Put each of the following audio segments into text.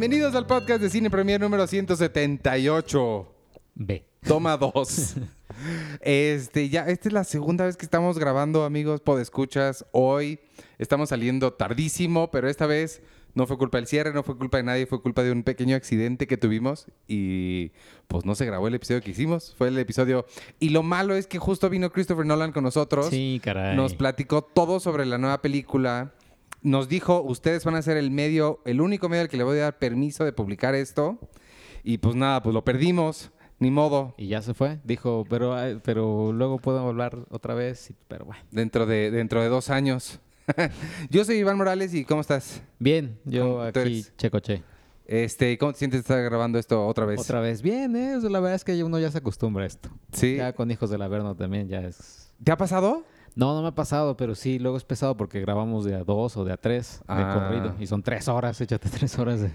Bienvenidos al podcast de Cine Premier número 178. B. Toma dos. Este, ya, esta es la segunda vez que estamos grabando, amigos, podescuchas. Hoy estamos saliendo tardísimo, pero esta vez no fue culpa del cierre, no fue culpa de nadie, fue culpa de un pequeño accidente que tuvimos y pues no se grabó el episodio que hicimos. Fue el episodio. Y lo malo es que justo vino Christopher Nolan con nosotros. Sí, caray. Nos platicó todo sobre la nueva película. Nos dijo, ustedes van a ser el medio, el único medio al que le voy a dar permiso de publicar esto. Y pues nada, pues lo perdimos. Ni modo. Y ya se fue. Dijo, pero, pero luego puedo hablar otra vez. Pero bueno. Dentro de, dentro de dos años. Yo soy Iván Morales y ¿cómo estás? Bien, yo ¿Cómo tú aquí checoche. Este, ¿cómo te sientes de estar grabando esto otra vez? Otra vez. Bien, ¿eh? O sea, la verdad es que uno ya se acostumbra a esto. Sí. Ya con Hijos del Averno también ya es... ¿Te ha pasado? No, no me ha pasado, pero sí, luego es pesado porque grabamos de a dos o de a tres de Ah. corrido. Y son tres horas, échate tres horas de,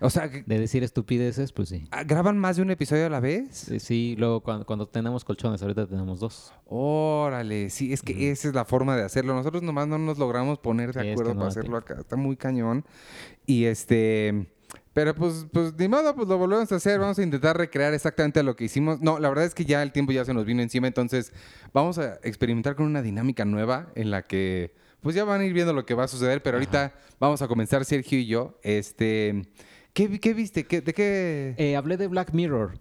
O sea, de decir estupideces, pues sí. ¿graban más de un episodio a la vez? Sí, sí, luego cuando, cuando tenemos colchones, ahorita tenemos dos. Órale, sí, es que esa es la forma de hacerlo. Nosotros nomás no nos logramos poner de es acuerdo que no para hacerlo acá. Está muy cañón. Y este. Pero pues, pues ni modo, pues lo volvemos a hacer. Vamos a intentar recrear exactamente lo que hicimos. No, la verdad es que ya el tiempo ya se nos vino encima. Entonces, vamos a experimentar con una dinámica nueva en la que, pues ya van a ir viendo lo que va a suceder. Pero ahorita vamos a comenzar Sergio y yo. Este. ¿Qué, qué viste? ¿Qué, ¿De qué? Eh, hablé de Black Mirror.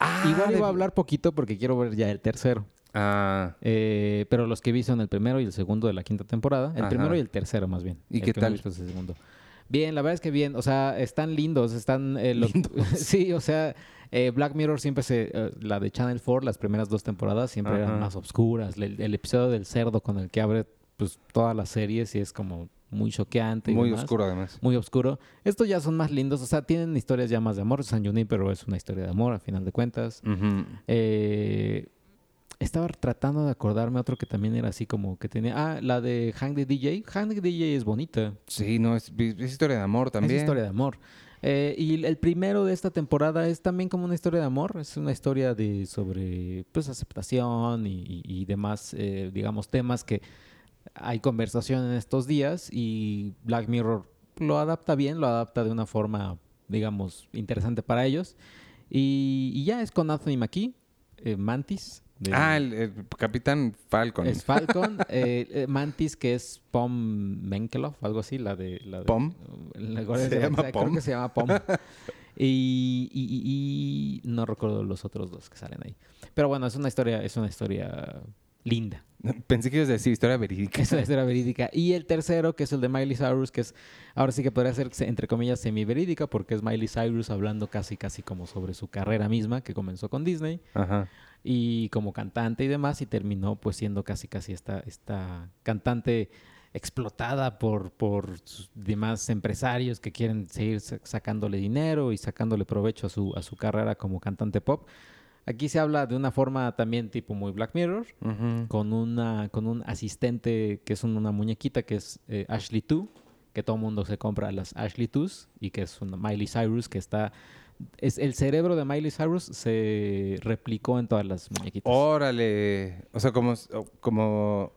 Ah, Igual de- iba a hablar poquito porque quiero ver ya el tercero. Ah, Eh, pero los que vi son el primero y el segundo de la quinta temporada. El Ajá. primero y el tercero, más bien. ¿Y El qué tal? el segundo. Bien, la verdad es que bien. O sea, están lindos. Están. eh, los- sí, o sea. eh, Black Mirror siempre se. eh, la de Channel 4, las primeras dos temporadas siempre Ajá. eran más oscuras. El, el episodio del cerdo con el que abre pues todas las series y es como muy choqueante. y muy demás. oscuro además. Muy oscuro. Estos ya son más lindos. O sea, tienen historias ya más de amor. San Junipero es una historia de amor, a final de cuentas. Eh, estaba tratando de acordarme otro que también era así como que tenía. Ah, la de Hang the DJ. Hang the DJ es bonita. Sí, no, es, es historia de amor también. Es historia de amor. Eh, y el primero de esta temporada es también como una historia de amor. Es una historia de sobre pues aceptación y, y- y demás, eh, digamos, temas que hay conversación en estos días y Black Mirror lo adapta bien, lo adapta de una forma, digamos, interesante para ellos. Y, y ya es con Anthony McKee, eh, Mantis. De- Ah, el, el Capitán Falcon. es Falcon, eh, eh, Mantis que es Pom Menkelov, algo así, la de... La de- ¿Pom? la- ¿Se creo llama que Pom? se llama Pom. y- y no recuerdo los otros dos que salen ahí. Pero bueno, es una historia, es una historia linda. Pensé que ibas a decir historia verídica. Es una historia verídica. Y el tercero, que es el de Miley Cyrus, que es, ahora sí que podría ser, entre comillas, semi-verídica, porque es Miley Cyrus hablando casi, casi como sobre su carrera misma, que comenzó con Disney, Ajá. Y como cantante y demás, y terminó pues siendo casi, casi esta, esta cantante explotada por, por demás empresarios que quieren seguir sa- sacándole dinero y sacándole provecho a su, a su carrera como cantante pop. Aquí se habla de una forma también tipo muy Black Mirror, Ujú. con una con un asistente que es un- una muñequita que es eh, Ashley 2, que todo mundo se compra las Ashley 2 y que es una Miley Cyrus que está es el cerebro de Miley Cyrus se replicó en todas las muñequitas. Órale. O sea, como, como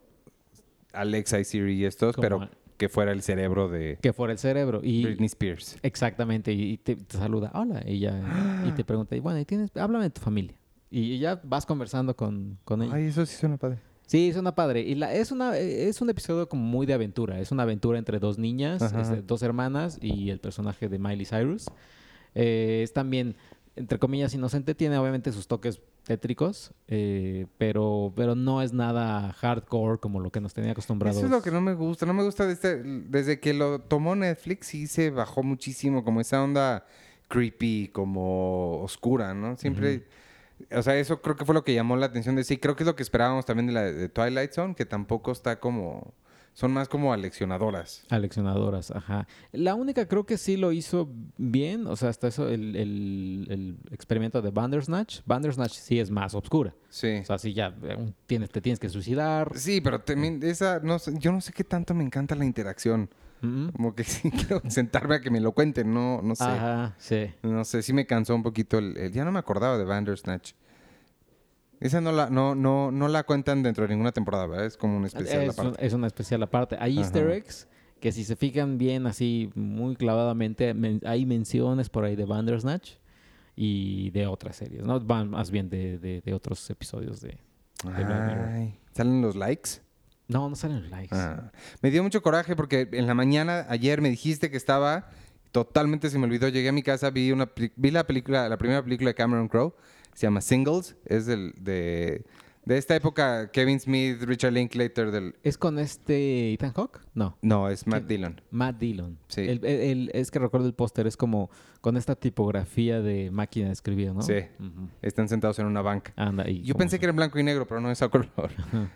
Alexa y Siri y estos, Como- pero que fuera el cerebro de que fuera el cerebro y Britney Spears. exactamente y, te, te saluda, "Hola" y ya y te pregunta, y bueno, ¿y tienes háblame de tu familia. Y ya vas conversando con, con ella. Ay, eso sí suena padre. Sí, es una padre. Y la, es, una, es un episodio como muy de aventura. Es una aventura entre dos niñas, este, dos hermanas y el personaje de Miley Cyrus. Eh, es también, entre comillas, inocente. Tiene obviamente sus toques tétricos, eh, pero, pero no es nada hardcore como lo que nos tenía acostumbrados. Eso es lo que no me gusta. No me gusta de este- desde que lo tomó Netflix sí se bajó muchísimo como esa onda creepy, como oscura, ¿no? Siempre, o sea, eso creo que fue lo que llamó la atención de sí. Creo que es lo que esperábamos también de la de Twilight Zone, que tampoco está como, son más como aleccionadoras. Aleccionadoras, ajá. La única creo que sí lo hizo bien, o sea, hasta eso, el, el- el experimento de Bandersnatch. Bandersnatch sí es más oscura. Sí. O sea, sí ya eh, tienes, te tienes que suicidar. Sí, pero también esa, no sé, yo no sé qué tanto me encanta la interacción. Como que sí quiero sentarme a que me lo cuenten, no, no sé. Ajá, sí. No sé, sí me cansó un poquito el, el- ya no me acordaba de Bandersnatch. Esa no la, no, no, no la cuentan dentro de ninguna temporada, ¿verdad? Es como un especial Es, aparte. es una especial aparte. Hay Ajá. easter eggs que si se fijan bien así muy clavadamente, men- hay menciones por ahí de Bandersnatch y de otras series, ¿no? Van más bien de, de- de otros episodios de... de. Ay, ¿Salen los likes? No, no salen los likes. Ah, Me dio mucho coraje porque en la mañana, ayer me dijiste que estaba, totalmente se me olvidó, llegué a mi casa, vi, una, vi la película, la primera película de Cameron Crowe, se llama Singles, es del, de, de esta época, Kevin Smith, Richard Linklater, del... ¿Es con este Ethan Hawke? No. No, es Matt. Dillon. Matt Dillon. Sí. El- el- el- es que recuerdo el póster, es como con esta tipografía de máquina de escribir, ¿no? Sí. Están sentados en una banca. Anda, y Yo pensé que era en blanco y negro, pero no es a color.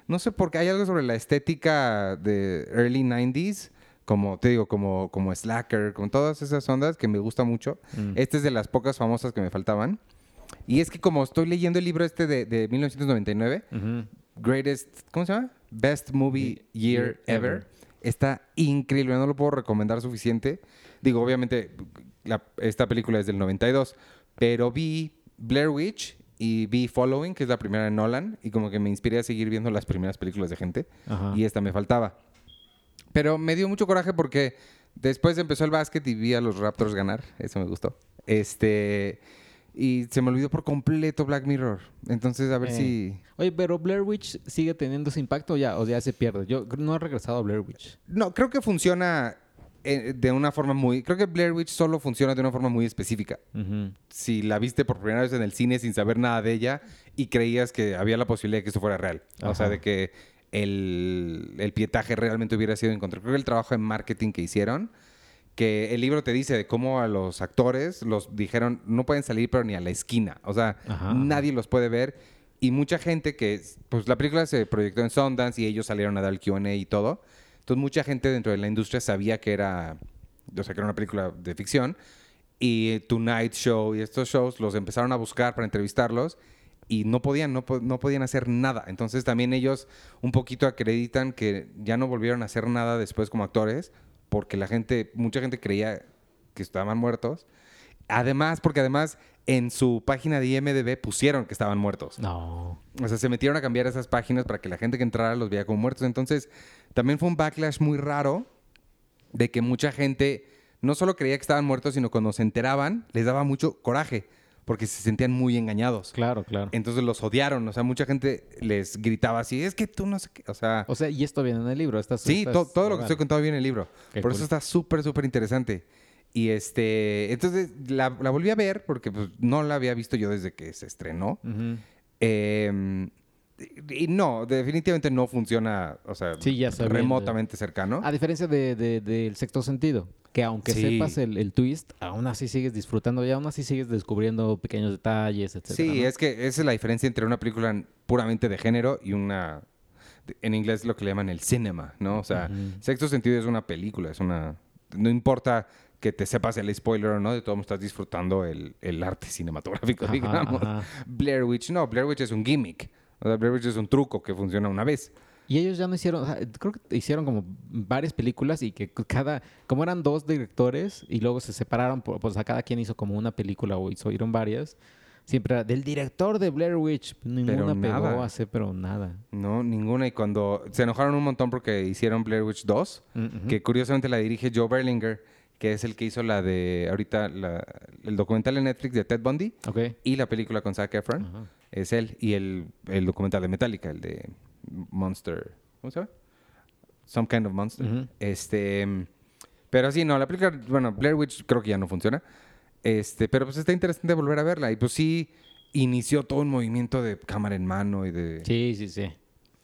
No sé por qué hay algo sobre la estética de early 90s, como te digo, como, como Slacker, con todas esas ondas que me gusta mucho. Mm. Esta es de las pocas famosas que me faltaban. Y es que como estoy leyendo el libro este de, de 1999, Ujú. Greatest, ¿cómo se llama? Best Movie Year Year Ever. Ever. Está increíble, no lo puedo recomendar suficiente. Digo, obviamente, la- esta película es del 92, pero vi Blair Witch y vi Following, que es la primera de Nolan, y como que me inspiré a seguir viendo las primeras películas de gente, Ajá. y esta me faltaba. Pero me dio mucho coraje porque después empezó el básquet y vi a los Raptors ganar, eso me gustó. Este, y se me olvidó por completo Black Mirror. Entonces, a ver Eh. si... Oye, pero Blair Witch sigue teniendo ese impacto o ya, o ya se pierde. Yo no he regresado a Blair Witch. No, creo que funciona eh, de una forma muy... Creo que Blair Witch solo funciona de una forma muy específica. Si la viste por primera vez en el cine sin saber nada de ella y creías que había la posibilidad de que esto fuera real. O sea, de que el, el pietaje realmente hubiera sido encontrado. Creo que el trabajo en marketing que hicieron, que el libro te dice de cómo a los actores los dijeron no pueden salir pero ni a la esquina. O sea, Ajá. nadie los puede ver. Y mucha gente que, pues la película se proyectó en Sundance y ellos salieron a dar el Q&A y todo. Entonces mucha gente dentro de la industria sabía que era, o sea, que era una película de ficción. Y Tonight Show y estos shows los empezaron a buscar para entrevistarlos y no podían, no, no podían hacer nada. Entonces también ellos un poquito acreditan que ya no volvieron a hacer nada después como actores porque la gente, mucha gente creía que estaban muertos. Además, porque además en su página de IMDB pusieron que estaban muertos. No. O sea, se metieron a cambiar esas páginas para que la gente que entrara los veía como muertos. Entonces, también fue un backlash muy raro de que mucha gente no solo creía que estaban muertos, sino cuando se enteraban, les daba mucho coraje, porque se sentían muy engañados. Claro, claro. Entonces los odiaron. O sea, mucha gente les gritaba así, es que tú no sé qué. O sea, O sea, y esto viene en el libro. Estás, Sí, to- todo lo que estoy contando viene en el libro. Qué Por cool. eso está súper, súper interesante. Y este, entonces la, la volví a ver porque pues, no la había visto yo desde que se estrenó. Eh, y no, definitivamente no funciona, o sea, Sí, ya remotamente cercano. A diferencia de, de- del sexto sentido, que aunque Sí. sepas el, el twist, aún así sigues disfrutando y aún así sigues descubriendo pequeños detalles, etc. Sí, es que esa es la diferencia entre una película puramente de género y una, en inglés lo que le llaman el cinema, ¿no? O sea. Sexto Sentido es una película, es una, no importa que te sepas el spoiler o no, de todo modo estás disfrutando el, el arte cinematográfico, Ajá, digamos. ajá. Blair Witch no, Blair Witch es un gimmick. O sea, Blair Witch es un truco que funciona una vez. Y ellos ya no hicieron, o sea, creo que hicieron como varias películas y que cada, como eran dos directores y luego se separaron, por- pues a cada quien hizo como una película o hicieron varias. Siempre era del director de Blair Witch. Ninguna pegó nada. hace, pero nada. No, ninguna. Y cuando se enojaron un montón porque hicieron Blair Witch 2, Ujú. que curiosamente la dirige Joe Berlinger, que es el que hizo la de ahorita la- el documental en Netflix de Ted Bundy Ok. y la película con Zac Efron. Ajá. Es él. Y el, el documental de Metallica, el de Monster. ¿Cómo se llama? Some Kind of Monster. Este. Pero sí, no, la película, bueno, Blair Witch creo que ya no funciona. Este, pero pues está interesante volver a verla. Y pues sí, inició todo un movimiento de cámara en mano y de. Sí, sí, sí.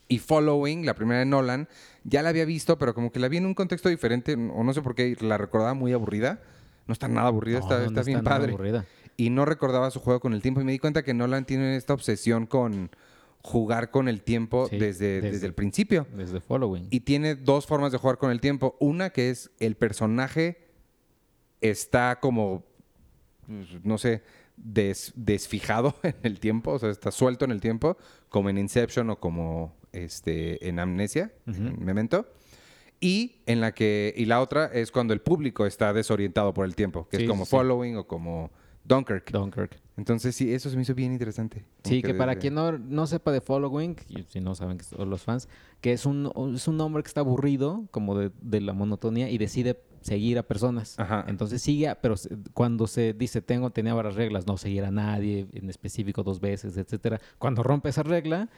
Y Following, la primera de Nolan, ya la había visto, pero como que la vi en un contexto diferente, o no sé por qué, la recordaba muy aburrida. No está nada aburrida, No, está, no está bien padre. aburrida. Y no recordaba su juego con el tiempo. Y me di cuenta que Nolan tiene esta obsesión con jugar con el tiempo Sí, desde, desde- desde el principio. Desde Following. Y tiene dos formas de jugar con el tiempo. Una que es el personaje está como, pues, no sé, des- desfijado en el tiempo, o sea, está suelto en el tiempo, como en Inception o como este, en Amnesia, Ujú. en Memento. Y en la que, y la otra es cuando el público está desorientado por el tiempo, que Sí, es como sí. Following o como Dunkirk. Dunkirk. Entonces, sí, eso se me hizo bien interesante. Sí, que para quien no, no sepa de Following, si no saben que son los fans, que es un, es un hombre que está aburrido como de, de la monotonía y decide seguir a personas. Ajá. Entonces sigue, pero cuando se dice tengo, tenía varias reglas, no seguir a nadie en específico dos veces, etcétera. Cuando rompe esa regla,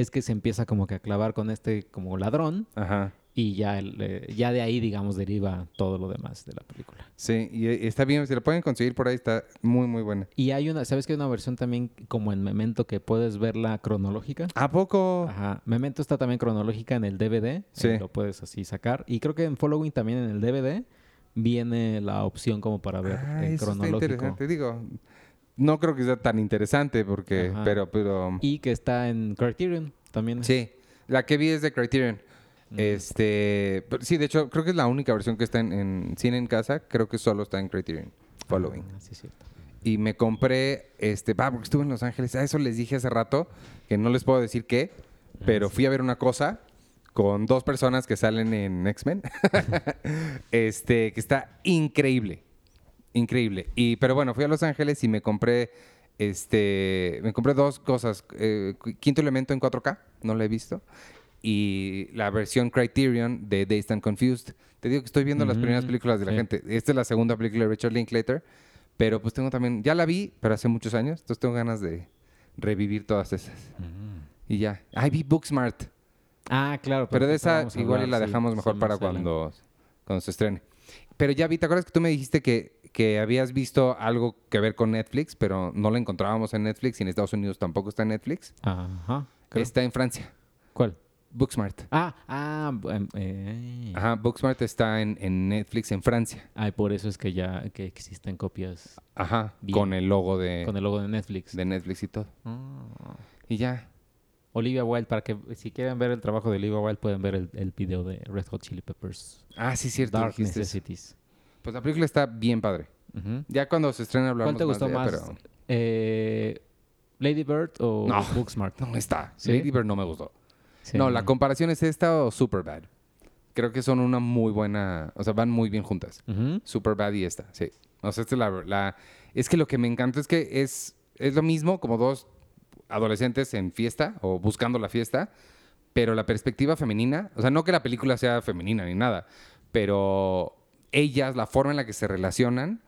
es que se empieza como que a clavar con este como ladrón Ajá. y ya, el, eh, ya de ahí, digamos, deriva todo lo demás de la película. Sí, y, está bien, si lo pueden conseguir por ahí, está muy, muy buena. Y hay una, ¿sabes que hay una versión también como en Memento que puedes verla cronológica? ¿A poco? Ajá. Memento está también cronológica en el DVD. Sí. eh, lo puedes así sacar. Y creo que en Following también en el DVD viene la opción como para ver Ah, en eso está cronológico. interesante. Digo, no creo que sea tan interesante porque, Ajá. pero, pero... Y que está en Criterion también. Sí, la que vi es de Criterion. Mm. Este, pero sí, de hecho, creo que es la única versión que está en, en cine en casa. Creo que solo está en Criterion. Following. Ah, sí, es cierto. Y me compré, este, va, porque estuve en Los Ángeles. A eso les dije hace rato, que no les puedo decir qué, pero fui a ver una cosa con dos personas que salen en X-Men. este, que está increíble. Increíble. Y, pero bueno, fui a Los Ángeles y me compré, este, me compré dos cosas. Eh, Quinto Elemento en 4K, no lo he visto. Y la versión Criterion de Dazed and Confused. Te digo que estoy viendo las primeras películas de la sí. gente. Esta es la segunda película de Richard Linklater. Pero pues tengo también, ya la vi, pero hace muchos años. Entonces tengo ganas de revivir todas esas. Y ya. Ay, vi Booksmart. Ah, claro. Pero de esa igual y la dejamos sí, mejor para cuando, cuando se estrene. Pero ya vi, ¿te acuerdas que tú me dijiste que, que habías visto algo que ver con Netflix, pero no la encontrábamos en Netflix y en Estados Unidos tampoco está en Netflix? Ajá. creo. Está en Francia. ¿Cuál? Booksmart. Ah, ah, em, eh. Ajá, Booksmart está en, en Netflix en Francia. Ay, por eso es que ya que existen copias Ajá, Bien. con el logo de, con el logo de Netflix. de Netflix y todo. Ah. Y ya. Olivia Wilde, para que si quieren ver el trabajo de Olivia Wilde, pueden ver el, el video de Red Hot Chili Peppers. Ah, sí, cierto. Dark. Necessities. Pues la película está bien padre. Ya cuando se estrene hablamos ¿Cuál te gustó de más? pero Eh, ¿Lady Bird o No. Booksmart? no está. ¿Sí? Lady Bird no me gustó. Sí, no, la comparación es esta o Superbad. Creo que son una muy buena, o sea, van muy bien juntas. Ujú. Superbad y esta, sí. O sea, esta es la, la- es que lo que me encanta es que es, es lo mismo como dos adolescentes en fiesta o buscando la fiesta, pero la perspectiva femenina, o sea, no que la película sea femenina ni nada, pero ellas, la forma en la que se relacionan,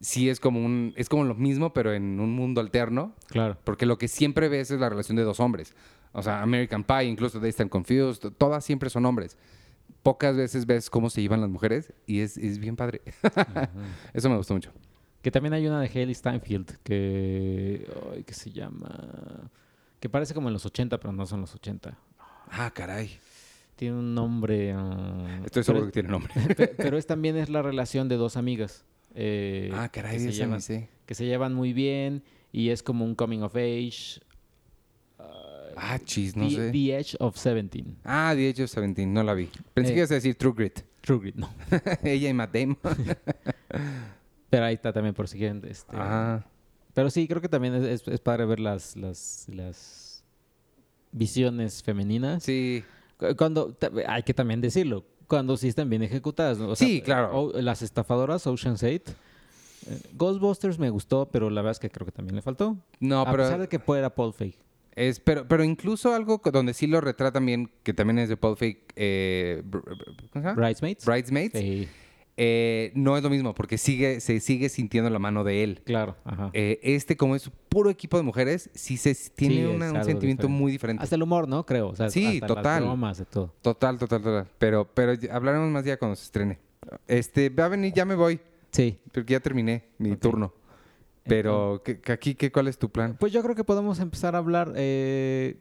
sí es como un, es como lo mismo, pero en un mundo alterno, Claro. porque lo que siempre ves es la relación de dos hombres. O sea, American Pie, incluso They Stand Confused, todas siempre son hombres. Pocas veces ves cómo se llevan las mujeres y es, es bien padre. Eso me gustó mucho. Que también hay una de Haley Steinfeld que. ay, ¿Qué se llama? Que parece como en los 80, pero no son los 80. Ah, caray. Tiene un nombre. ah, Estoy seguro que tiene nombre. Pe- Pero es también es la relación de dos amigas. eh, ah, caray, que se, llevan, sé. que se llevan muy bien y es como un coming of age. Ah, chis, no the, sé. The Edge of 17. Ah, The Age of Seventeen, no la vi. Pensé Eh. que ibas a decir True Grit. True Grit, no. Ella y Matt Damon. Pero ahí está también por siguiente. Este, Ah, Pero sí, creo que también es, es- es padre ver las, las, las visiones femeninas. sí. Cu- Cuando, hay que también decirlo, cuando sí están bien ejecutadas. ¿no? O sea, Sí, claro. las estafadoras, Ocean's 8. eh, Ghostbusters me gustó, pero la verdad es que creo que también le faltó. No, a pero pesar de que fuera Paul Feig. Es, pero, pero incluso algo donde sí lo retratan bien, que también es de Paul Feig, eh. Bridesmaids. Bridesmaids, Sí, eh, no es lo mismo, porque sigue, se sigue sintiendo la mano de él. claro. Ajá. Eh, este, como es puro equipo de mujeres, sí se tiene Sí, es una- un sentimiento diferente. muy diferente. Hasta el humor, ¿no? Creo. O sea, Sí, hasta total. Las bromas, de todo. Total, total, total. Pero, pero hablaremos más ya cuando se estrene. Este, va a venir, ya me voy, Sí. porque ya terminé mi turno. Pero, ¿qué- qué- aquí, qué, ¿cuál es tu plan? Pues yo creo que podemos empezar a hablar. eh,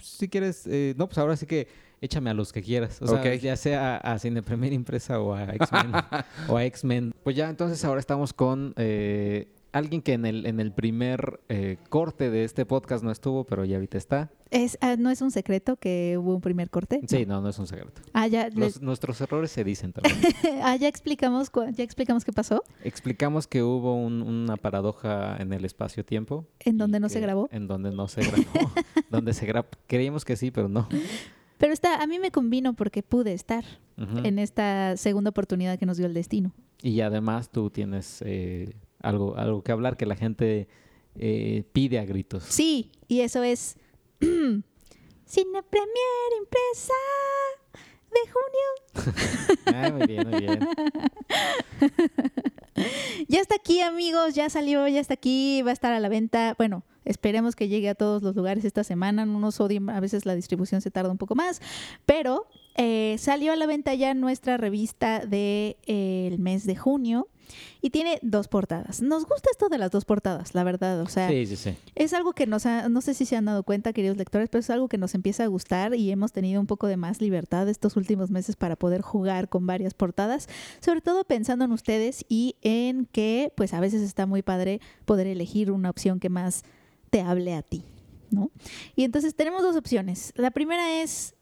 si quieres, eh, no, pues ahora sí que échame a los que quieras. O sea, ya sea a, a Cine Premier Impresa o a X-Men. o a X-Men. Pues ya, entonces ahora estamos con eh, alguien que en el, en el primer eh, corte de este podcast no estuvo, pero ya ahorita está. Es, ah, no es un secreto que hubo un primer corte. Sí, no, no es un secreto. Ah, ya, nuestros errores se dicen también. ah, ya explicamos, ya explicamos qué pasó. Explicamos que hubo un- una paradoja en el espacio-tiempo. En donde no se grabó. En donde no se grabó. donde se grabó. Creíamos que sí, pero no. Pero está, a mí me convino porque pude estar en esta segunda oportunidad que nos dio el destino. Y además tú tienes eh, algo, algo que hablar que la gente eh, pide a gritos. Sí, y eso es Cine Premier Impresa de junio. Ah, muy bien, muy bien. Ya está aquí, amigos, ya salió, ya está aquí, va a estar a la venta. Bueno, esperemos que llegue a todos los lugares esta semana. No nos odien, a veces la distribución se tarda un poco más, pero eh, salió a la venta ya nuestra revista del de, eh, el mes de junio y tiene dos portadas. Nos gusta esto de las dos portadas, la verdad. O sea, Sí, sí, sí. es algo que nos ha, no sé si se han dado cuenta, queridos lectores, pero es algo que nos empieza a gustar y hemos tenido un poco de más libertad estos últimos meses para poder jugar con varias portadas, sobre todo pensando en ustedes y en que, pues a veces está muy padre poder elegir una opción que más te hable a ti, ¿no? Y entonces tenemos dos opciones. La primera es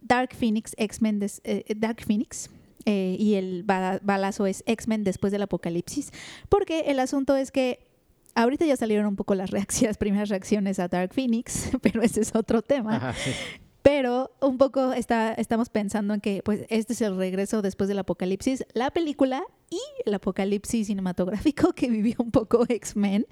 Dark Phoenix, X-Men, eh, Dark Phoenix. Eh, y el ba- balazo es X-Men después del apocalipsis. Porque el asunto es que ahorita ya salieron un poco las reacciones, las primeras reacciones a Dark Phoenix, pero ese es otro tema. Ajá, sí. Pero un poco está, estamos pensando en que pues este es el regreso después del apocalipsis, la película y el apocalipsis cinematográfico que vivió un poco X-Men.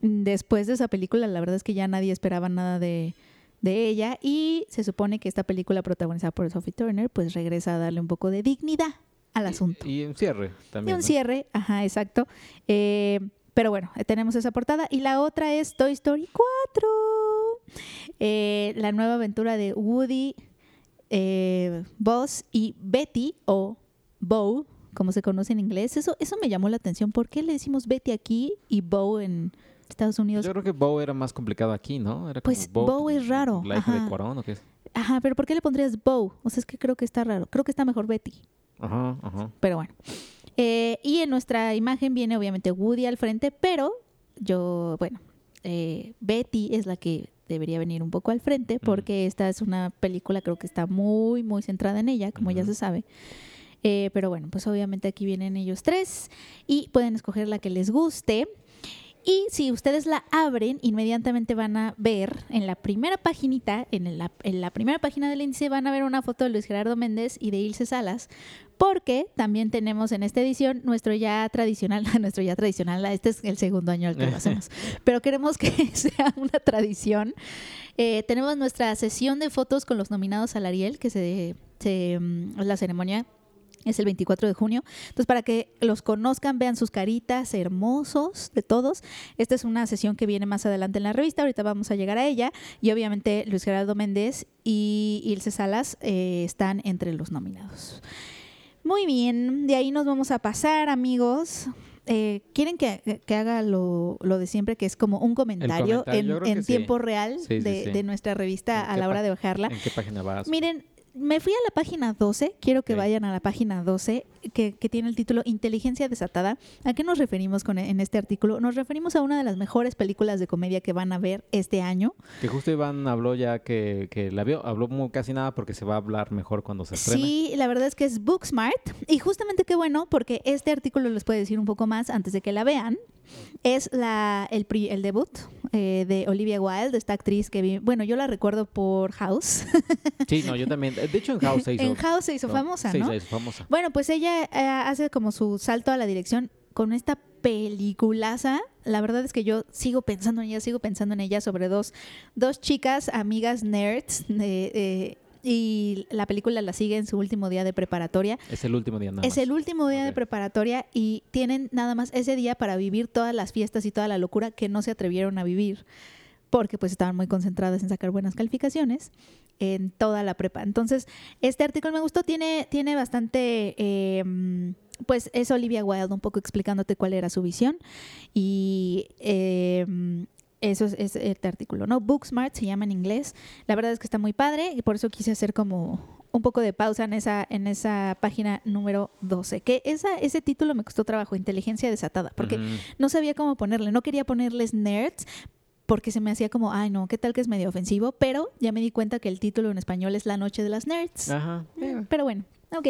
Después de esa película, la verdad es que ya nadie esperaba nada de, de ella y se supone que esta película protagonizada por Sophie Turner pues regresa a darle un poco de dignidad al asunto. Y un cierre Y también. un ¿no? cierre, ajá, exacto. Eh, pero bueno, tenemos esa portada. Y la otra es Toy Story 4. Eh, la nueva aventura de Woody, eh, Buzz y Betty, o Bo, como se conoce en inglés. Eso, eso me llamó la atención. ¿Por qué le decimos Betty aquí y Bo en Estados Unidos? Yo creo que Bo era más complicado aquí, ¿no? Era como Pues, Bo es raro, La hija ajá. de Cuarón, ¿o qué es? Ajá, pero ¿por qué le pondrías Bo? O sea, es que creo que está raro. Creo que está mejor Betty. Ajá, ajá. Pero bueno. Eh, y en nuestra imagen viene obviamente Woody al frente, pero yo, bueno, eh, Betty es la que debería venir un poco al frente porque esta es una película creo que está muy, muy centrada en ella, como ya Ujú. se sabe. Eh, pero bueno, pues obviamente aquí vienen ellos tres y pueden escoger la que les guste. Y si ustedes la abren, inmediatamente van a ver en la primera paginita, en la, en la primera página del índice, van a ver una foto de Luis Gerardo Méndez y de Ilse Salas, porque también tenemos en esta edición nuestro ya tradicional, nuestro ya tradicional, este es el segundo año al que lo hacemos, pero queremos que sea una tradición. Eh, tenemos nuestra sesión de fotos con los nominados al Ariel, que se, se mm, la ceremonia es el 24 de junio. Entonces, para que los conozcan, vean sus caritas hermosos de todos. Esta es una sesión que viene más adelante en la revista. Ahorita vamos a llegar a ella. Y obviamente Luis Gerardo Méndez y Ilse Salas eh, están entre los nominados. Muy bien, de ahí nos vamos a pasar, amigos. Eh, ¿Quieren que, que haga lo, lo de siempre, que es como un comentario, comentario, en, sí. tiempo real Sí, sí, de, de nuestra revista ¿En a la hora de bajarla? ¿En qué página vas? Miren, me fui a la página 12, quiero que vayan a la página 12, que, que tiene el título Inteligencia desatada. ¿A qué nos referimos con, en este artículo? Nos referimos a una de las mejores películas de comedia que van a ver este año. Que justo Iván habló ya que, que la vio. Habló muy, casi nada porque se va a hablar mejor cuando se estrene. Sí, la verdad es que es Booksmart. Y justamente qué bueno, porque este artículo les puede decir un poco más antes de que la vean. Es la, el, pri- el debut eh, de Olivia Wilde, esta actriz que vi, bueno, yo la recuerdo por House. Sí, no, yo también. De hecho, en House se hizo. en House se hizo famosa, sí, ¿no? se hizo famosa. Bueno, pues ella eh, hace como su salto a la dirección con esta peliculaza. La verdad es que yo sigo pensando en ella, sigo pensando en ella sobre dos, dos chicas, amigas nerds, de- de- y la película la sigue en su último día de preparatoria. Es el último día nada es más. el último día de preparatoria y tienen nada más ese día para vivir todas las fiestas y toda la locura que no se atrevieron a vivir porque pues estaban muy concentradas en sacar buenas calificaciones en toda la prepa. Entonces, este artículo me gustó, tiene, tiene bastante, eh, pues es Olivia Wilde un poco explicándote cuál era su visión y eh, eso es, es este artículo, ¿no? Booksmart se llama en inglés. La verdad es que está muy padre y por eso quise hacer como un poco de pausa en esa, en esa página número 12. Que esa, ese título me costó trabajo, inteligencia desatada, porque no sabía cómo ponerle. No quería ponerles nerds porque se me hacía como, ay no, qué tal que es medio ofensivo, pero ya me di cuenta que el título en español es La Noche de las Nerds. Ajá. Mm, Pero bueno, ok.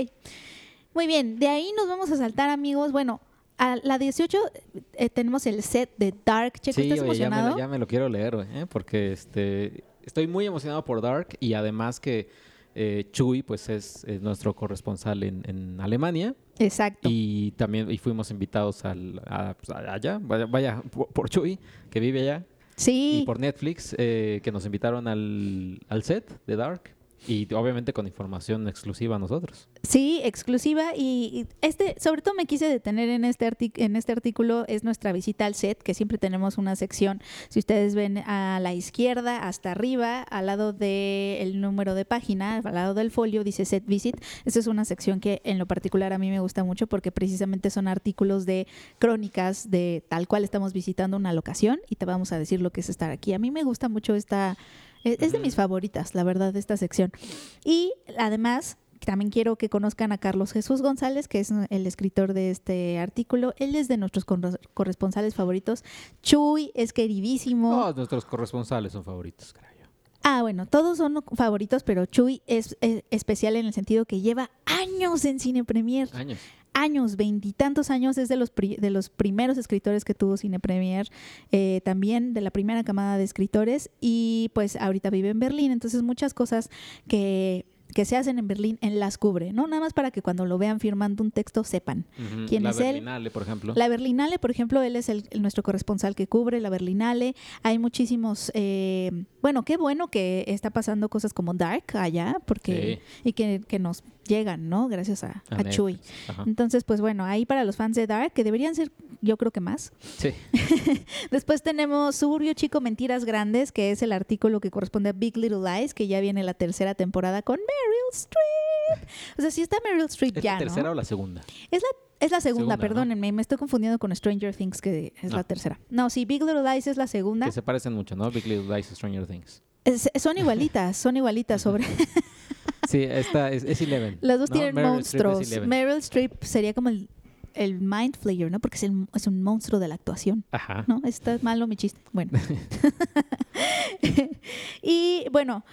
Muy bien, de ahí nos vamos a saltar, amigos. Bueno, a la 18 eh, tenemos el set de Dark. Checo, Sí, ¿estás oye, ya me, emocionado? ya me lo quiero leer, ¿eh? porque este, estoy muy emocionado por Dark y además que Eh, Chuy, pues es, es nuestro corresponsal en, en Alemania. Exacto. Y también y fuimos invitados al, a- pues, allá, vaya, por Chuy, que vive allá, sí. y por Netflix, eh, que nos invitaron al, al set de Dark. Y obviamente con información exclusiva a nosotros. Sí, exclusiva y este, sobre todo me quise detener en este en este artículo es nuestra visita al set, que siempre tenemos una sección. Si ustedes ven a la izquierda hasta arriba, al lado del número de página, al lado del folio dice set visit. Esta es una sección que en lo particular a mí me gusta mucho porque precisamente son artículos de crónicas de tal cual estamos visitando una locación y te vamos a decir lo que es estar aquí. A mí me gusta mucho esta es es de mis favoritas, la verdad, de esta sección. Y además, también quiero que conozcan a Carlos Jesús González, que es el escritor de este artículo. Él es de nuestros corre- corresponsales favoritos. Chuy es queridísimo. Todos nuestros corresponsales son favoritos, creo yo. Ah, bueno, todos son favoritos, pero Chuy es, eh, especial en el sentido que lleva años en Cine Premier. Años. Años, veintitantos años, es de los, pri- de los primeros escritores que tuvo Cine Premier, eh, también de la primera camada de escritores y pues ahorita vive en Berlín, entonces muchas cosas que, que se hacen en Berlín, él las cubre, ¿no? Nada más para que cuando lo vean firmando un texto sepan. ¿Quién la es él? Berlinale, por ejemplo. La Berlinale, por ejemplo, él es el, el- nuestro corresponsal que cubre la Berlinale. Hay muchísimos, eh, bueno, qué bueno que está pasando cosas como Dark allá, porque y que, que nos llegan, ¿no? Gracias a, A a Chuy. Ajá. Entonces, pues bueno, ahí para los fans de Dark, que deberían ser, yo creo que más. Sí. Después tenemos Suburbio Chico Mentiras Grandes, que es el artículo que corresponde a Big Little Lies, que ya viene la tercera temporada con Meryl Streep. O sea, sí está Meryl Streep ¿Es ya, la tercera ¿no? o la segunda? Es la, es la segunda, Segunda, ¿no? perdónenme, me estoy confundiendo con Stranger Things, que es la Ah. tercera. No, sí, Big Little Lies es la segunda. Que se parecen mucho, ¿no? Big Little Lies y Stranger Things. Es- son igualitas, son igualitas sobre... Sí, esta es, es Eleven. Las dos tienen Meryl es monstruos. Meryl Streep sería como el, el mind flayer, ¿no? Porque es, el- es un monstruo de la actuación. Ajá. ¿no? Está malo mi chiste. Bueno. y bueno,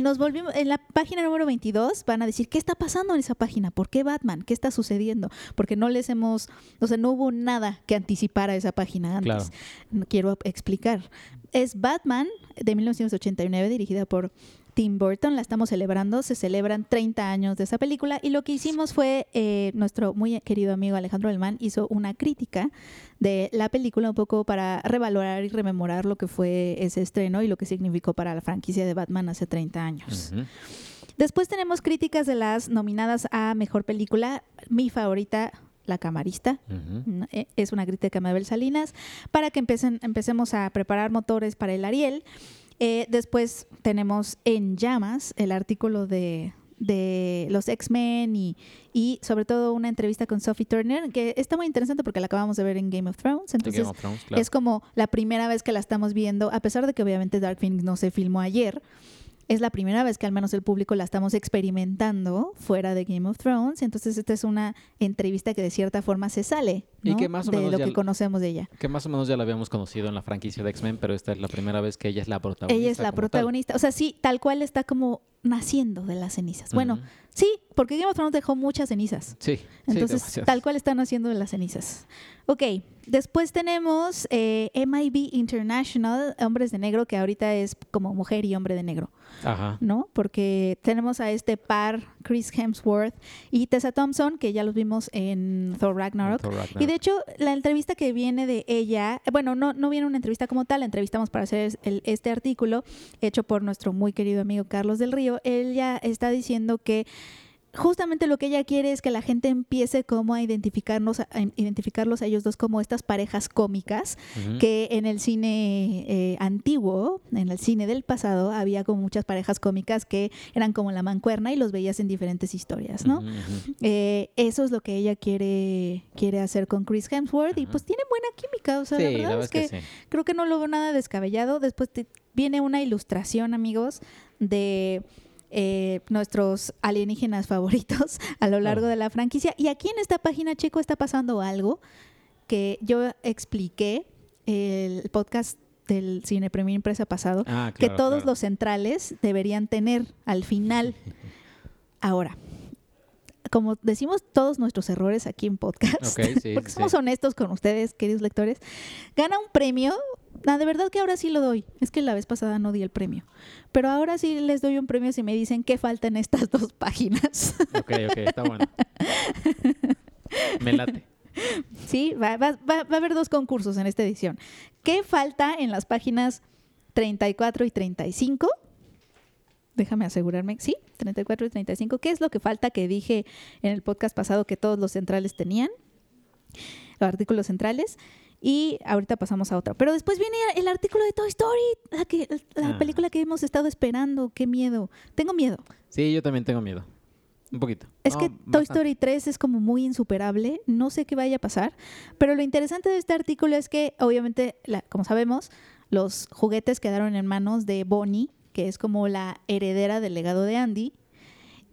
nos volvimos en la página número 22 van a decir qué está pasando en esa página, por qué Batman, qué está sucediendo, porque no les hemos, o sea, no hubo nada que anticipara esa página antes. Claro. Quiero explicar. Es Batman de 1989 dirigida por Tim Burton, la estamos celebrando, se celebran 30 años de esa película y lo que hicimos fue, eh, nuestro muy querido amigo Alejandro Alemán hizo una crítica de la película un poco para revalorar y rememorar lo que fue ese estreno y lo que significó para la franquicia de Batman hace 30 años. Después tenemos críticas de las nominadas a Mejor Película, mi favorita, La Camarista. Eh, es una crítica de Mabel Salinas, para que empecemos a preparar motores para el Ariel. Eh, después tenemos En Llamas, el artículo de, de los X-Men y, y sobre todo una entrevista con Sophie Turner, que está muy interesante porque la acabamos de ver en Game of Thrones. Entonces, Game of Thrones, claro. es como la primera vez que la estamos viendo, a pesar de que obviamente Dark Phoenix no se filmó ayer. Es la primera vez que al menos el público la estamos experimentando fuera de Game of Thrones. Entonces, esta es una entrevista que de cierta forma se sale Y ¿no? que más o de menos lo que conocemos de ella. Que más o menos ya la habíamos conocido en la franquicia de X-Men, pero esta es la primera vez que ella es la protagonista. Ella es la tal. protagonista. O sea, sí, tal cual está como naciendo de las cenizas. Bueno, sí, porque Game of Thrones dejó muchas cenizas. Sí, Entonces, tal cual están haciendo las cenizas. Ok, después tenemos eh, MIB International, Hombres de Negro, que ahorita es como mujer y hombre de negro, Ajá. ¿no? Porque tenemos a este par, Chris Hemsworth y Tessa Thompson, que ya los vimos en Thor Ragnarok. Thor Y de hecho, la entrevista que viene de ella, eh, bueno, no, no viene una entrevista como tal, la entrevistamos para hacer el- este artículo hecho por nuestro muy querido amigo Carlos del Río. Ella está diciendo que justamente lo que ella quiere es que la gente empiece como a identificarnos, a identificarlos a ellos dos como estas parejas cómicas que en el cine eh, antiguo, en el cine del pasado, había como muchas parejas cómicas que eran como la mancuerna y los veías en diferentes historias, ¿no? Eh, eso es lo que ella quiere, quiere hacer con Chris Hemsworth y pues tiene buena química. O sea, Sí, la verdad es que, sí. creo que no lo veo nada descabellado. Después te- viene una ilustración, amigos, de eh, nuestros alienígenas favoritos a lo largo de la franquicia. Y aquí en esta página, Chico, está pasando algo que yo expliqué el podcast del Cine Premio Impresa pasado, Ah, que todos claro. los centrales deberían tener al final. Ahora, como decimos todos nuestros errores aquí en podcast, sí, porque somos sí. honestos con ustedes, queridos lectores, gana un premio Ah, de verdad que ahora sí lo doy. Es que la vez pasada no di el premio. Pero ahora sí les doy un premio si me dicen qué falta en estas dos páginas. Ok, ok, está bueno. Me late. sí, va, va- va- va a haber dos concursos en esta edición. ¿Qué falta en las páginas 34 y 35? Déjame asegurarme. Sí, 34 y 35. ¿Qué es lo que falta que dije en el podcast pasado que todos los centrales tenían? Los artículos centrales. Y ahorita pasamos a otra. Pero después viene el artículo de Toy Story, la, que, la Ah. película que hemos estado esperando. Qué miedo. Tengo miedo. Sí, yo también tengo miedo. Un poquito. Es que Toy bastante. Story 3 es como muy insuperable, no sé qué vaya a pasar, pero lo interesante de este artículo es que obviamente, la- como sabemos, los juguetes quedaron en manos de Bonnie, que es como la heredera del legado de Andy,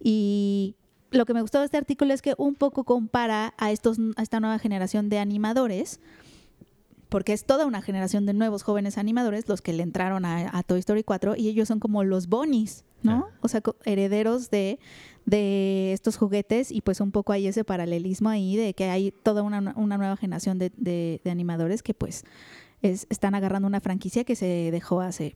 y lo que me gustó de este artículo es que un poco compara a, estos, a esta nueva generación de animadores, porque es toda una generación de nuevos jóvenes animadores los que le entraron a, a Toy Story 4 y ellos son como los Bonnies, ¿no? Ah. O sea, herederos de, de estos juguetes y pues un poco hay ese paralelismo ahí de que hay toda una, una nueva generación de, de- de animadores que pues es- están agarrando una franquicia que se dejó hace